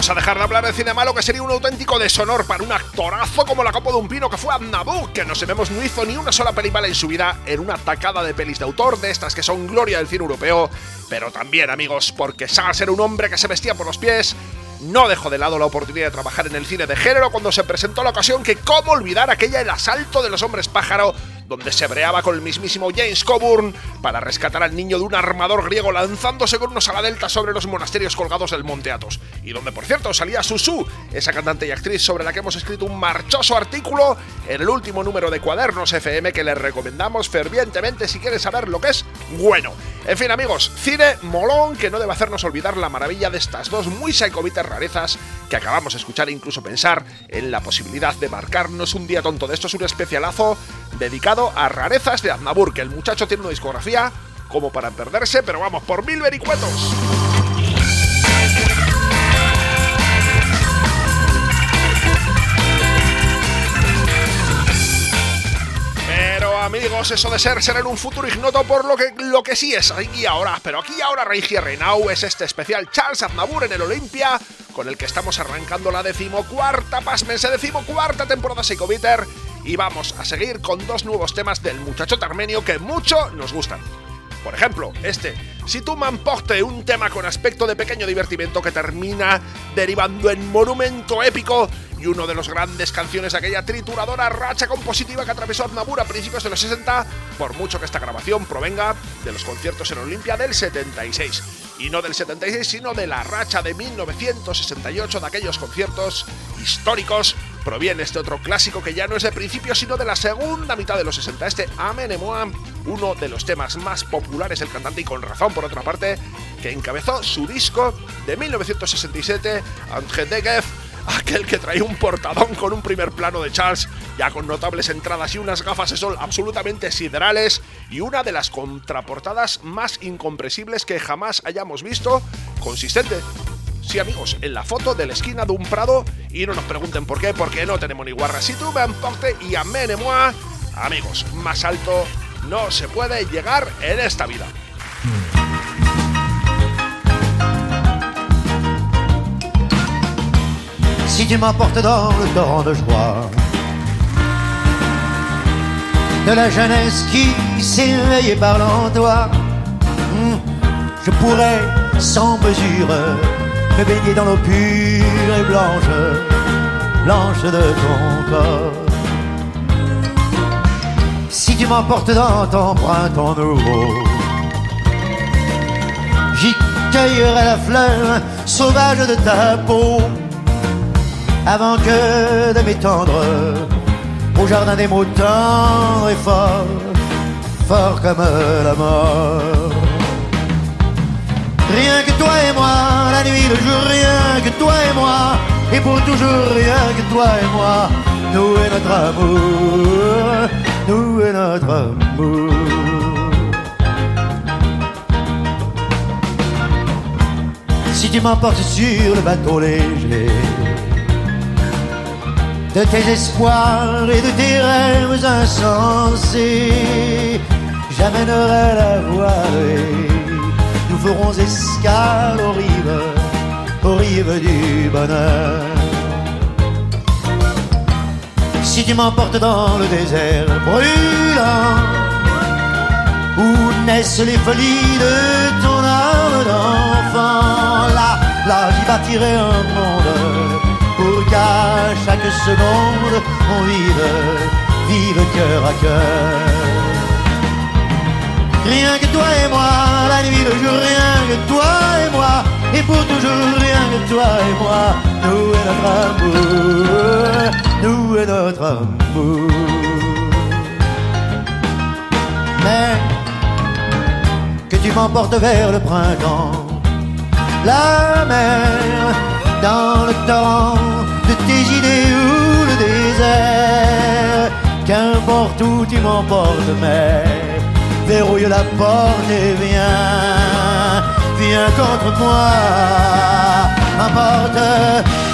Vamos a dejar de hablar de cine malo, que sería un auténtico deshonor para un actorazo como la copa de un pino que fue Aznavour, que no sabemos no hizo ni una sola película en su vida en una tacada de pelis de autor, de estas que son gloria del cine europeo, pero también, amigos, porque Saga ser un hombre que se vestía por los pies, no dejó de lado la oportunidad de trabajar en el cine de género cuando se presentó la ocasión que cómo olvidar aquella El asalto de los hombres pájaro donde se breaba con el mismísimo James Coburn para rescatar al niño de un armador griego lanzándose con unos ala delta sobre los monasterios colgados del Monte Athos. Y donde, por cierto, salía Susu, esa cantante y actriz sobre la que hemos escrito un marchoso artículo en el último número de Cuadernos FM que les recomendamos fervientemente si quieres saber lo que es bueno. En fin, amigos, cine molón que no debe hacernos olvidar la maravilla de estas dos muy psicovitas rarezas que acabamos de escuchar e incluso pensar en la posibilidad de marcarnos un día tonto de esto es un especialazo dedicado a rarezas de Aznavour, que el muchacho tiene una discografía como para perderse, pero vamos, por mil vericuetos. Amigos, eso de ser será en un futuro ignoto por lo que, lo que sí es aquí ahora. Pero aquí ahora Reigi Reinau es este especial Charles Aznavour en el Olimpia, con el que estamos arrancando la decimocuarta, pasmense, decimocuarta temporada Psychobiter y vamos a seguir con dos nuevos temas del muchacho armenio que mucho nos gustan. Por ejemplo, este, si tú m'emporte un tema con aspecto de pequeño divertimento que termina derivando en monumento épico y uno de los grandes canciones de aquella trituradora racha compositiva que atravesó Aznavour a principios de los 60, por mucho que esta grabación provenga de los conciertos en Olimpia del 76. Y no del 76, sino de la racha de 1968 de aquellos conciertos históricos proviene este otro clásico que ya no es de principio, sino de la segunda mitad de los 60. Este Amen uno de los temas más populares del cantante y con razón, por otra parte, que encabezó su disco de 1967, André Degev, aquel que traía un portadón con un primer plano de Charles, ya con notables entradas y unas gafas de sol absolutamente siderales, y una de las contraportadas más incomprensibles que jamás hayamos visto, consistente Sí, amigos, en la foto de la esquina de un prado y no nos pregunten por qué, porque no tenemos ni guarra. Si tú me emporte y moi, amigos, más alto no se puede llegar en esta vida. Si tu m'emportes dans le torrent de joie de la jeunesse qui s'éveille parlant toi, hmm, je pourrais sans mesure me baigner dans l'eau pure et blanche, blanche de ton corps. Si tu m'emportes dans ton printemps nouveau, j'y cueillerai la fleur sauvage de ta peau, avant que de m'étendre au jardin des mots tendres et forts, forts comme la mort. Rien que toi et moi, la nuit, le jour, rien que toi et moi, et pour toujours rien que toi et moi, nous et notre amour, nous et notre amour. Si tu m'emportes sur le bateau léger de tes espoirs et de tes rêves insensés, j'amènerai la voile ferons escale aux rives, aux rives du bonheur. Si tu m'emportes dans le désert brûlant, où naissent les folies de ton âme d'enfant, là, là j'y bâtirai un monde pour qu'à chaque seconde on vive, vive cœur à cœur. Rien toi et moi, la nuit, le jour, rien que toi et moi, et pour toujours rien que toi et moi, nous et notre amour, nous et notre amour. Mais que tu m'emportes vers le printemps, la mer, dans le torrent de tes idées ou le désert, qu'importe où tu m'emportes, mais verrouille la porte et viens, viens contre moi, emporte-moi.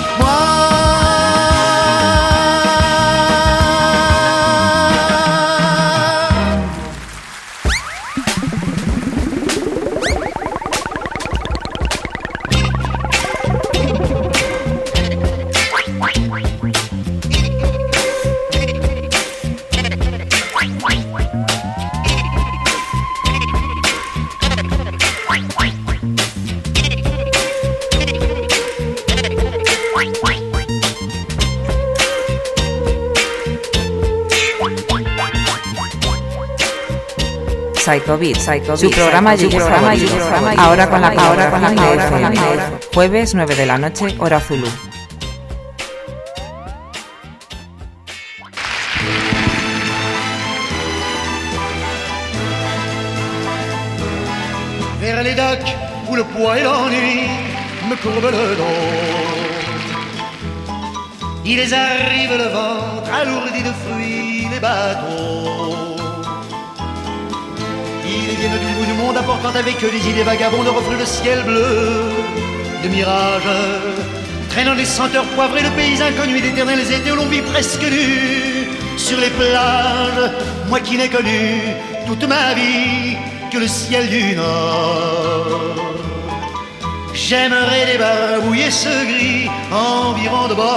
Psycho Beat, su programa, su programa, programa, ahora con la ahora con la jueves 9 de la noche, hora Zulu. Vers les docks où le poids et l'ennui me courbent le dos. Ils arrivent le ventre alourdi de fruits, les bateaux. Avec eux des idées vagabondes, reflets le ciel bleu de mirages, traînant des senteurs poivrées, le pays inconnu d'éternels étés où l'on vit presque nu sur les plages. Moi qui n'ai connu toute ma vie que le ciel du nord. J'aimerais débarbouiller ce gris environ de bord.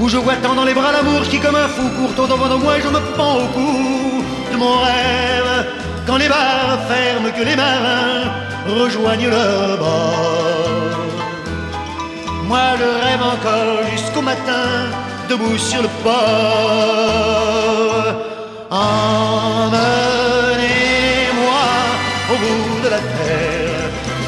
où je vois tant dans les bras l'amour qui comme un fou court au devant de moi et je me pends au cou de mon rêve quand les bars ferment que les marins rejoignent leur bord. Moi je rêve encore jusqu'au matin debout sur le port. Emmenez-moi au bout de la terre,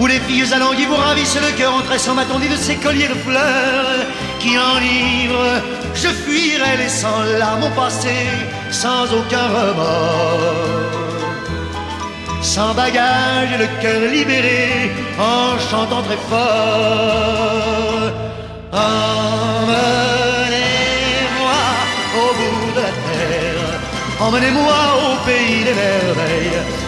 Où les filles alanguies vous ravissent le cœur en tressant ma de ces colliers de fleurs qui enivrent. Je fuirai laissant là mon passé sans aucun remords. Sans bagage et le cœur libéré en chantant très fort. Emmenez-moi au pays des merveilles.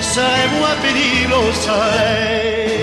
sai moi venir lo sai.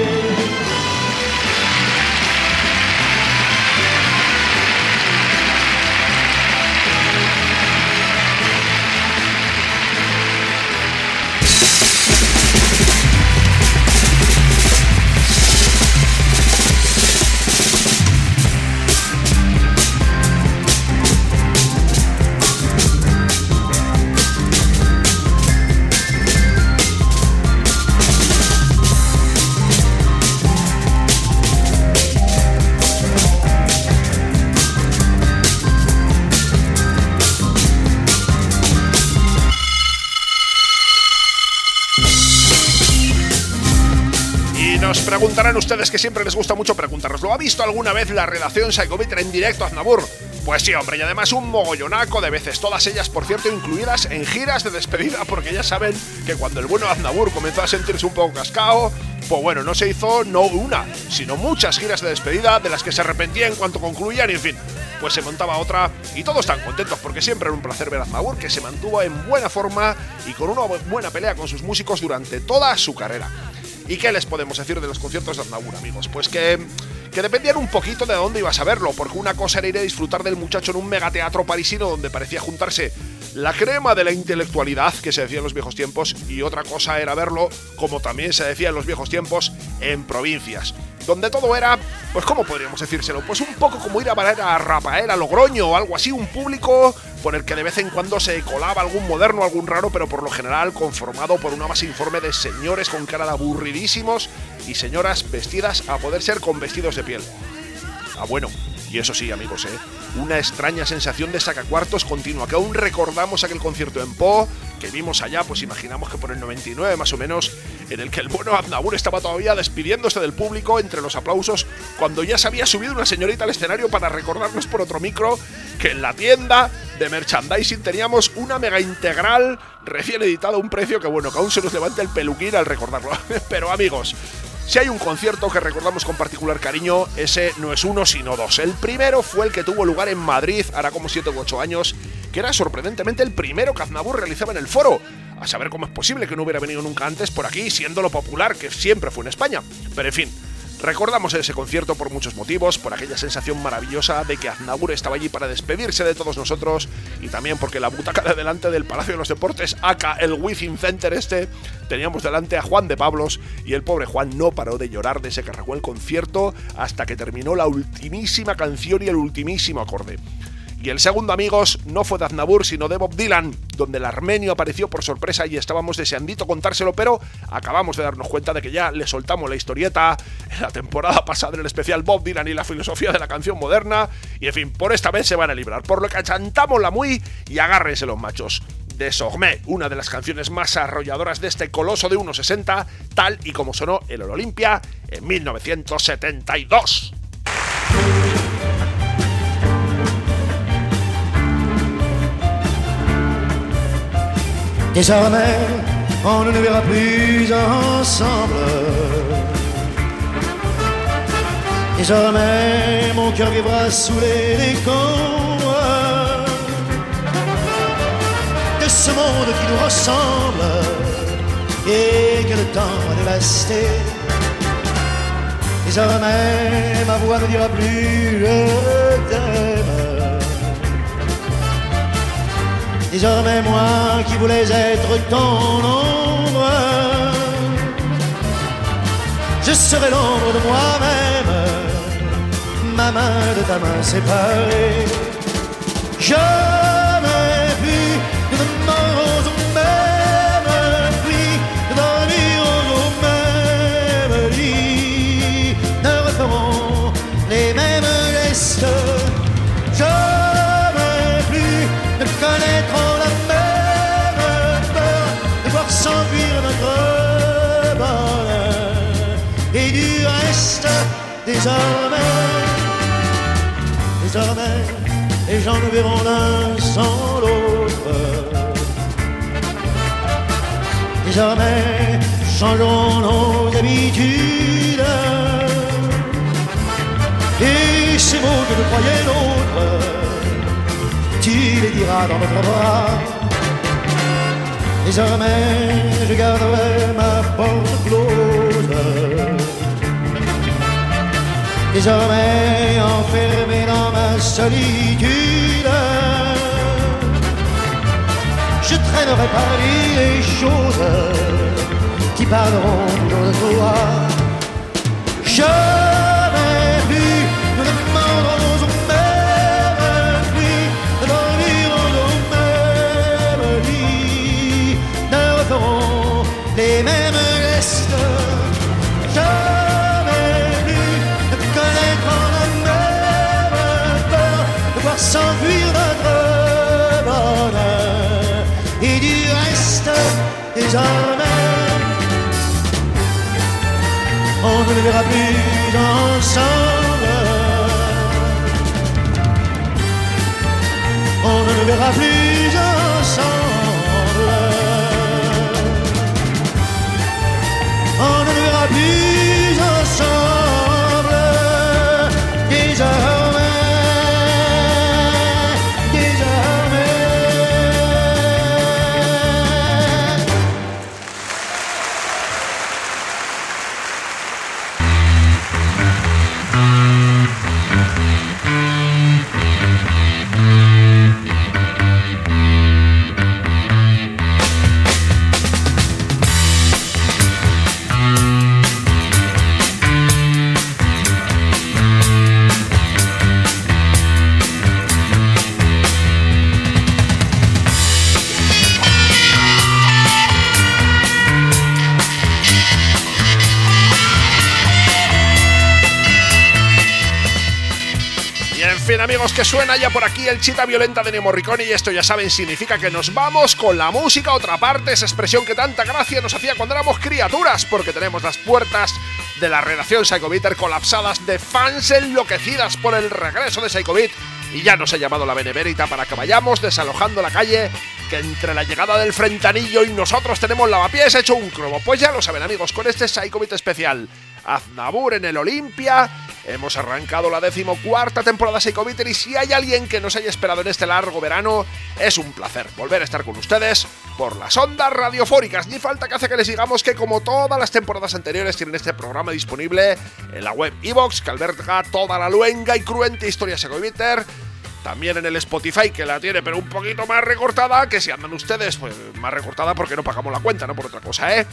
Preguntarán ustedes que siempre les gusta mucho preguntarnos. ¿Lo ha visto alguna vez la redacción Psychometer en directo Aznabur? Pues sí, hombre, y además un mogollonaco de veces, todas ellas, por cierto, incluidas en giras de despedida, porque ya saben que cuando el bueno Aznabur comenzó a sentirse un poco cascado, pues bueno, no se hizo no una, sino muchas giras de despedida de las que se arrepentía en cuanto concluían y en fin, pues se montaba otra y todos están contentos porque siempre era un placer ver a Aznabur que se mantuvo en buena forma y con una buena pelea con sus músicos durante toda su carrera. ¿Y qué les podemos decir de los conciertos de Aznavour, amigos? Pues que, que dependían un poquito de dónde ibas a verlo, porque una cosa era ir a disfrutar del muchacho en un megateatro parisino donde parecía juntarse la crema de la intelectualidad que se decía en los viejos tiempos y otra cosa era verlo, como también se decía en los viejos tiempos, en provincias, donde todo era pues ¿cómo podríamos decírselo? Pues un poco como ir a ver a Rafael, a Logroño o algo así, un público por el que de vez en cuando se colaba algún moderno, algún raro, pero por lo general conformado por una base informe de señores con cara de aburridísimos y señoras vestidas a poder ser con vestidos de piel. Ah, bueno, y eso sí, amigos, ¿eh? Una extraña sensación de sacacuartos continua, que aún recordamos aquel concierto en Po, que vimos allá, pues imaginamos que por el 99 más o menos, en el que el bueno Aznavour estaba todavía despidiéndose del público entre los aplausos, cuando ya se había subido una señorita al escenario para recordarnos por otro micro que en la tienda de merchandising teníamos una mega integral recién editada a un precio que bueno, que aún se nos levanta el peluquín al recordarlo. Pero amigos, si hay un concierto que recordamos con particular cariño, ese no es uno sino dos. El primero fue el que tuvo lugar en Madrid, hará como 7 u 8 años, que era sorprendentemente el primero que Aznavour realizaba en el foro. A saber cómo es posible que no hubiera venido nunca antes por aquí, siendo lo popular que siempre fue en España. Pero en fin, Recordamos ese concierto por muchos motivos, por aquella sensación maravillosa de que Aznavour estaba allí para despedirse de todos nosotros y también porque la butaca de delante del Palacio de los Deportes, acá el Within Center este, teníamos delante a Juan de Pablos y el pobre Juan no paró de llorar de ese que arrancó el concierto hasta que terminó la ultimísima canción y el ultimísimo acorde. Y el segundo, amigos, no fue de Aznavour, sino de Bob Dylan, donde el armenio apareció por sorpresa y estábamos deseandito contárselo, pero acabamos de darnos cuenta de que ya le soltamos la historieta en la temporada pasada en el especial Bob Dylan y la filosofía de la canción moderna. Y en fin, por esta vez se van a librar, por lo que achantamos la muy y agárrense los machos de Sogmé, una de las canciones más arrolladoras de este coloso de 1.60, tal y como sonó el Olimpia en 1972. Désormais, on ne verra plus ensemble. Désormais, mon cœur vivra sous les décombres de ce monde qui nous ressemble et que le temps a dévasté. Désormais, ma voix ne dira plus Désormais moi qui voulais être ton ombre, je serai l'ombre de moi-même, ma main de ta main séparée. Jamais désormais, désormais, les gens nous verront l'un sans l'autre. Désormais, changeons nos habitudes. Et ces mots que je croyais nôtres, tu les diras dans notre bras. Désormais, je garderai ma porte close. Désormais, enfermé dans ma solitude, je traînerai par les choses qui parleront de toi. Jamais désormais, on ne le verra plus ensemble. On ne le verra plus ensemble. Que suena ya por aquí el chita violenta de Nemo Morricone y esto ya saben significa que nos vamos con la música otra parte, esa expresión que tanta gracia nos hacía cuando éramos criaturas, porque tenemos las puertas de la redacción Psychobiter colapsadas de fans enloquecidas por el regreso de Psychobit y ya nos ha llamado la Beneverita para que vayamos desalojando la calle que entre la llegada del frentanillo y nosotros tenemos lavapiés hecho un cromo. Pues ya lo saben amigos, con este Psychobit especial Aznabur en el Olimpia. Hemos arrancado la decimocuarta temporada Psychobiter y si hay alguien que nos haya esperado en este largo verano, es un placer volver a estar con ustedes por las ondas radiofónicas. Ni falta que hace que les digamos que como todas las temporadas anteriores tienen este programa disponible en la web iVox, que alberga toda la luenga y cruenta historia Psychobiter también en el Spotify, que la tiene, pero un poquito más recortada, que si andan ustedes, pues más recortada porque no pagamos la cuenta, no por otra cosa, ¿eh?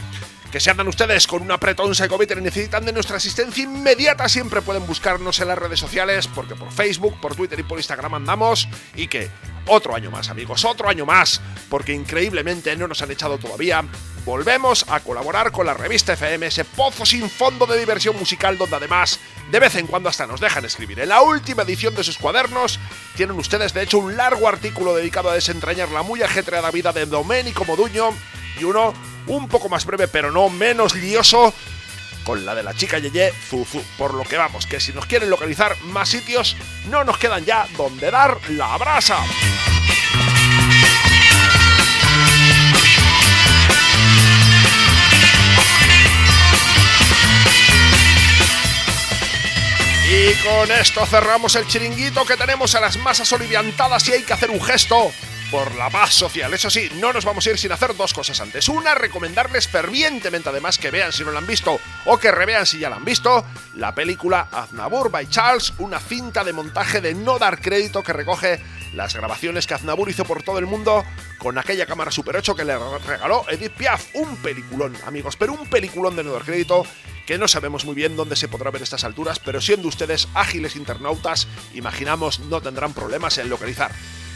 Que si andan ustedes con un apretón Psychometer y necesitan de nuestra asistencia inmediata, siempre pueden buscarnos en las redes sociales, porque por Facebook, por Twitter y por Instagram andamos, y que otro año más, amigos, otro año más, porque increíblemente no nos han echado todavía. Volvemos a colaborar con la revista FM, ese pozo sin fondo de diversión musical, donde además de vez en cuando hasta nos dejan escribir. En la última edición de sus cuadernos tienen ustedes de hecho un largo artículo dedicado a desentrañar la muy ajetreada vida de Domenico Moduño y uno un poco más breve pero no menos lioso con la de la chica Yeye Zuzu. Por lo que vamos, que si nos quieren localizar más sitios, no nos quedan ya donde dar la brasa. Y con esto cerramos el chiringuito que tenemos a las masas oliviantadas y hay que hacer un gesto por la paz social. Eso sí, no nos vamos a ir sin hacer dos cosas antes. Una, recomendarles fervientemente además que vean si no la han visto o que revean si ya la han visto, la película Aznabur by Charles, una cinta de montaje de no dar crédito que recoge las grabaciones que Aznabur hizo por todo el mundo con aquella cámara Super 8 que le regaló Edith Piaf. Un peliculón, amigos, pero un peliculón de no dar crédito que no sabemos muy bien dónde se podrá ver estas alturas, pero siendo ustedes ágiles internautas, imaginamos no tendrán problemas en localizar.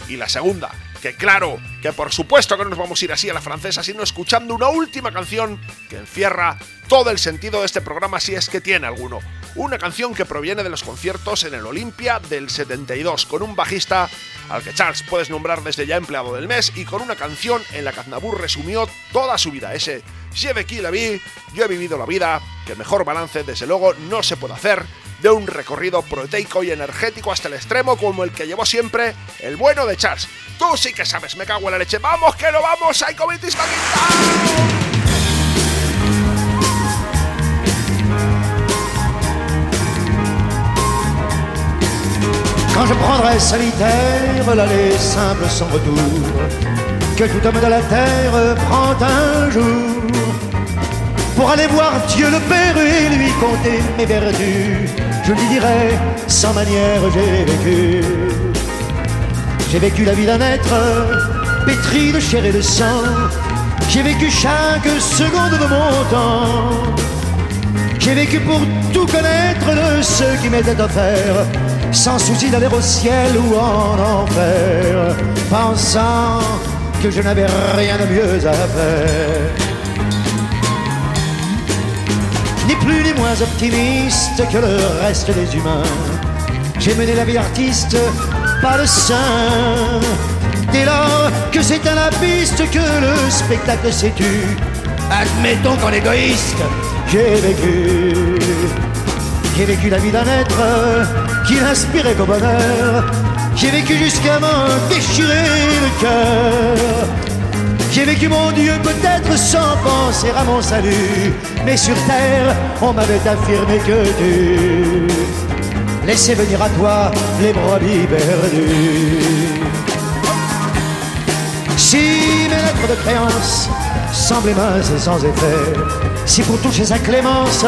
Y la segunda, que claro, que por supuesto que no nos vamos a ir así a la francesa, sino escuchando una última canción que encierra todo el sentido de este programa si es que tiene alguno. Una canción que proviene de los conciertos en el Olimpia del 72, con un bajista al que Charles puedes nombrar desde ya empleado del mes y con una canción en la que Aznavour resumió toda su vida, ese Je qui la vie, yo he vivido la vida, que mejor balance desde luego no se puede hacer de un recorrido proteico y energético hasta el extremo como el que llevó siempre el bueno de Charles. Tú sí que sabes, me cago en la leche. ¡Vamos que lo vamos, Psycho Quand je prendrai solitaire l'allée simple sans retour, que tout homme de la terre prend un jour pour aller voir Dieu le Père et lui compter mes vertus. Je lui dirai sans manière j'ai vécu. J'ai vécu la vie d'un être pétri de chair et de sang. J'ai vécu chaque seconde de mon temps. J'ai vécu pour tout connaître de ceux qui m'étaient offerts, sans souci d'aller au ciel ou en enfer, pensant que je n'avais rien de mieux à faire ni plus ni moins optimiste que le reste des humains. J'ai mené la vie d'artiste, pas de saint. Dès lors que c'est à la piste que le spectacle s'est admettons qu'en égoïste, j'ai vécu. J'ai vécu la vie d'un être qui n'inspirait qu'au bonheur. J'ai vécu jusqu'à m'en déchirer le cœur. J'ai vécu mon Dieu peut-être sans penser à mon salut, mais sur terre on m'avait affirmé que tu laissais venir à toi les brebis perdus. Si mes lettres de créance semblaient minces et sans effet, si pour toucher sa clémence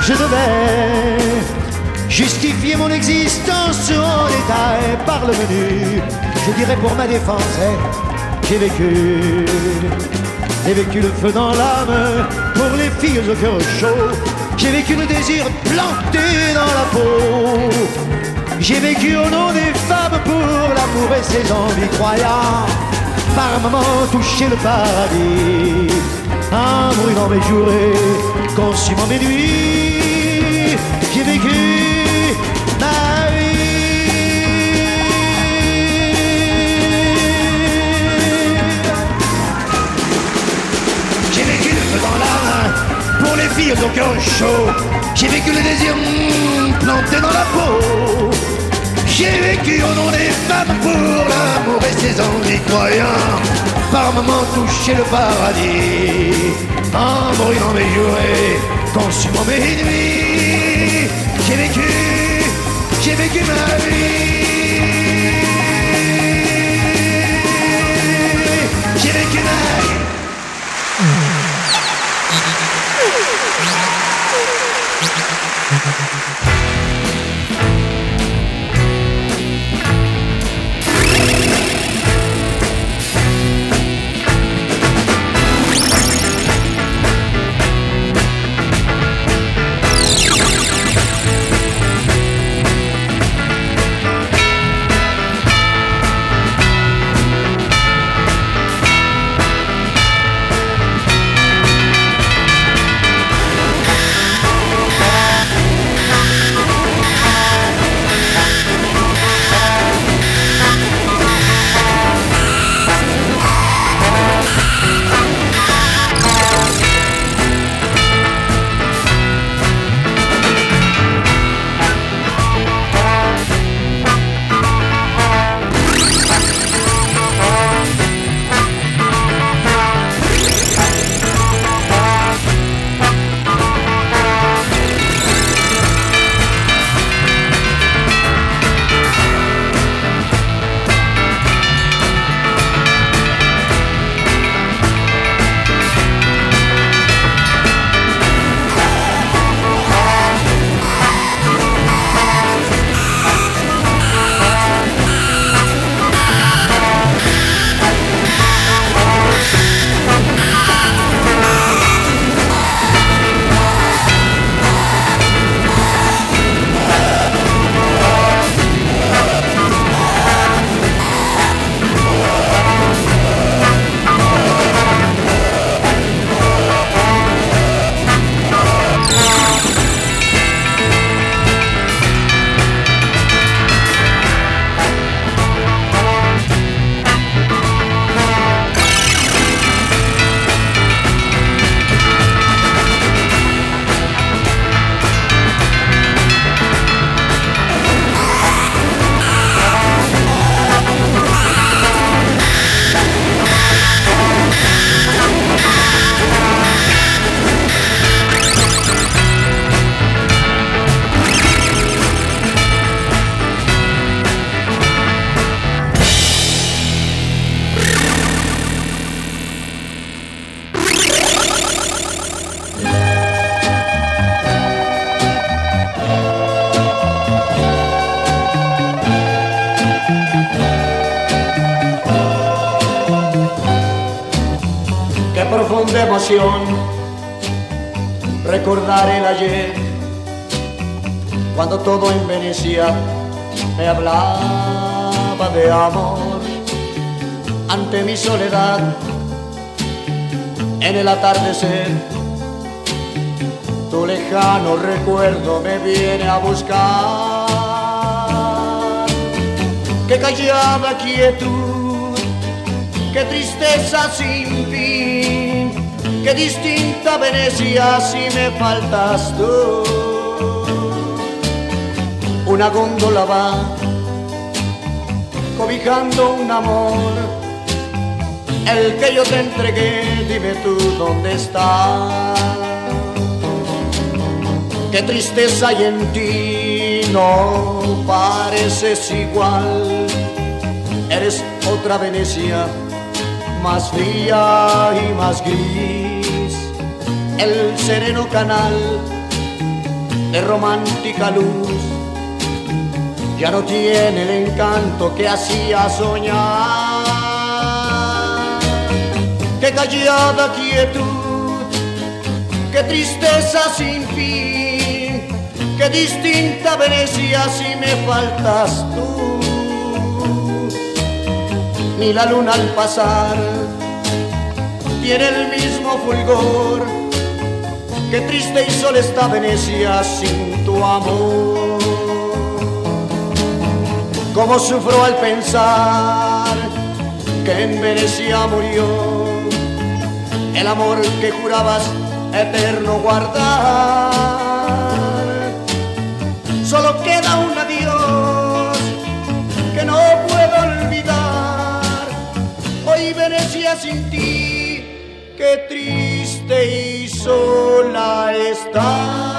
je devais justifier mon existence en détail par le menu, je dirais pour ma défense j'ai vécu. J'ai vécu le feu dans l'âme pour les filles au cœur chaud. J'ai vécu le désir planté dans la peau. J'ai vécu au nom des femmes pour l'amour et ses envies croyant par moments toucher le paradis, en brûlant mes journées, consumant mes nuits, j'ai vécu ma vie. J'ai vécu le dans l'âme pour les filles au cœur chaud, j'ai vécu le désir hmm, planté dans la peau. J'ai vécu au nom des femmes pour l'amour et ses envies croyants. Par moments toucher le paradis, en brûlant mes jouets, consumant mes nuits. J'ai vécu, j'ai vécu ma vie. Emoción recordar el ayer, cuando todo en Venecia me hablaba de amor. Ante mi soledad, en el atardecer, tu lejano recuerdo me viene a buscar. Qué callada quietud qué tristeza sin fin, qué distinta Venecia si me faltas tú. Una góndola va cobijando un amor, el que yo te entregué, dime tú dónde está. Qué tristeza hay en ti, no pareces igual, eres otra Venecia más fría y más gris, el sereno canal de romántica luz ya no tiene el encanto que hacía soñar. Qué callada quietud, qué tristeza sin fin, qué distinta Venecia si me faltas tú ni la luna al pasar tiene el mismo fulgor. Qué triste y sola está Venecia sin tu amor. Cómo sufro al pensar que en Venecia murió el amor que jurabas eterno guardar. Solo queda un adiós que no puedo olvidar. Hoy Venecia sin ti, qué triste y sola está.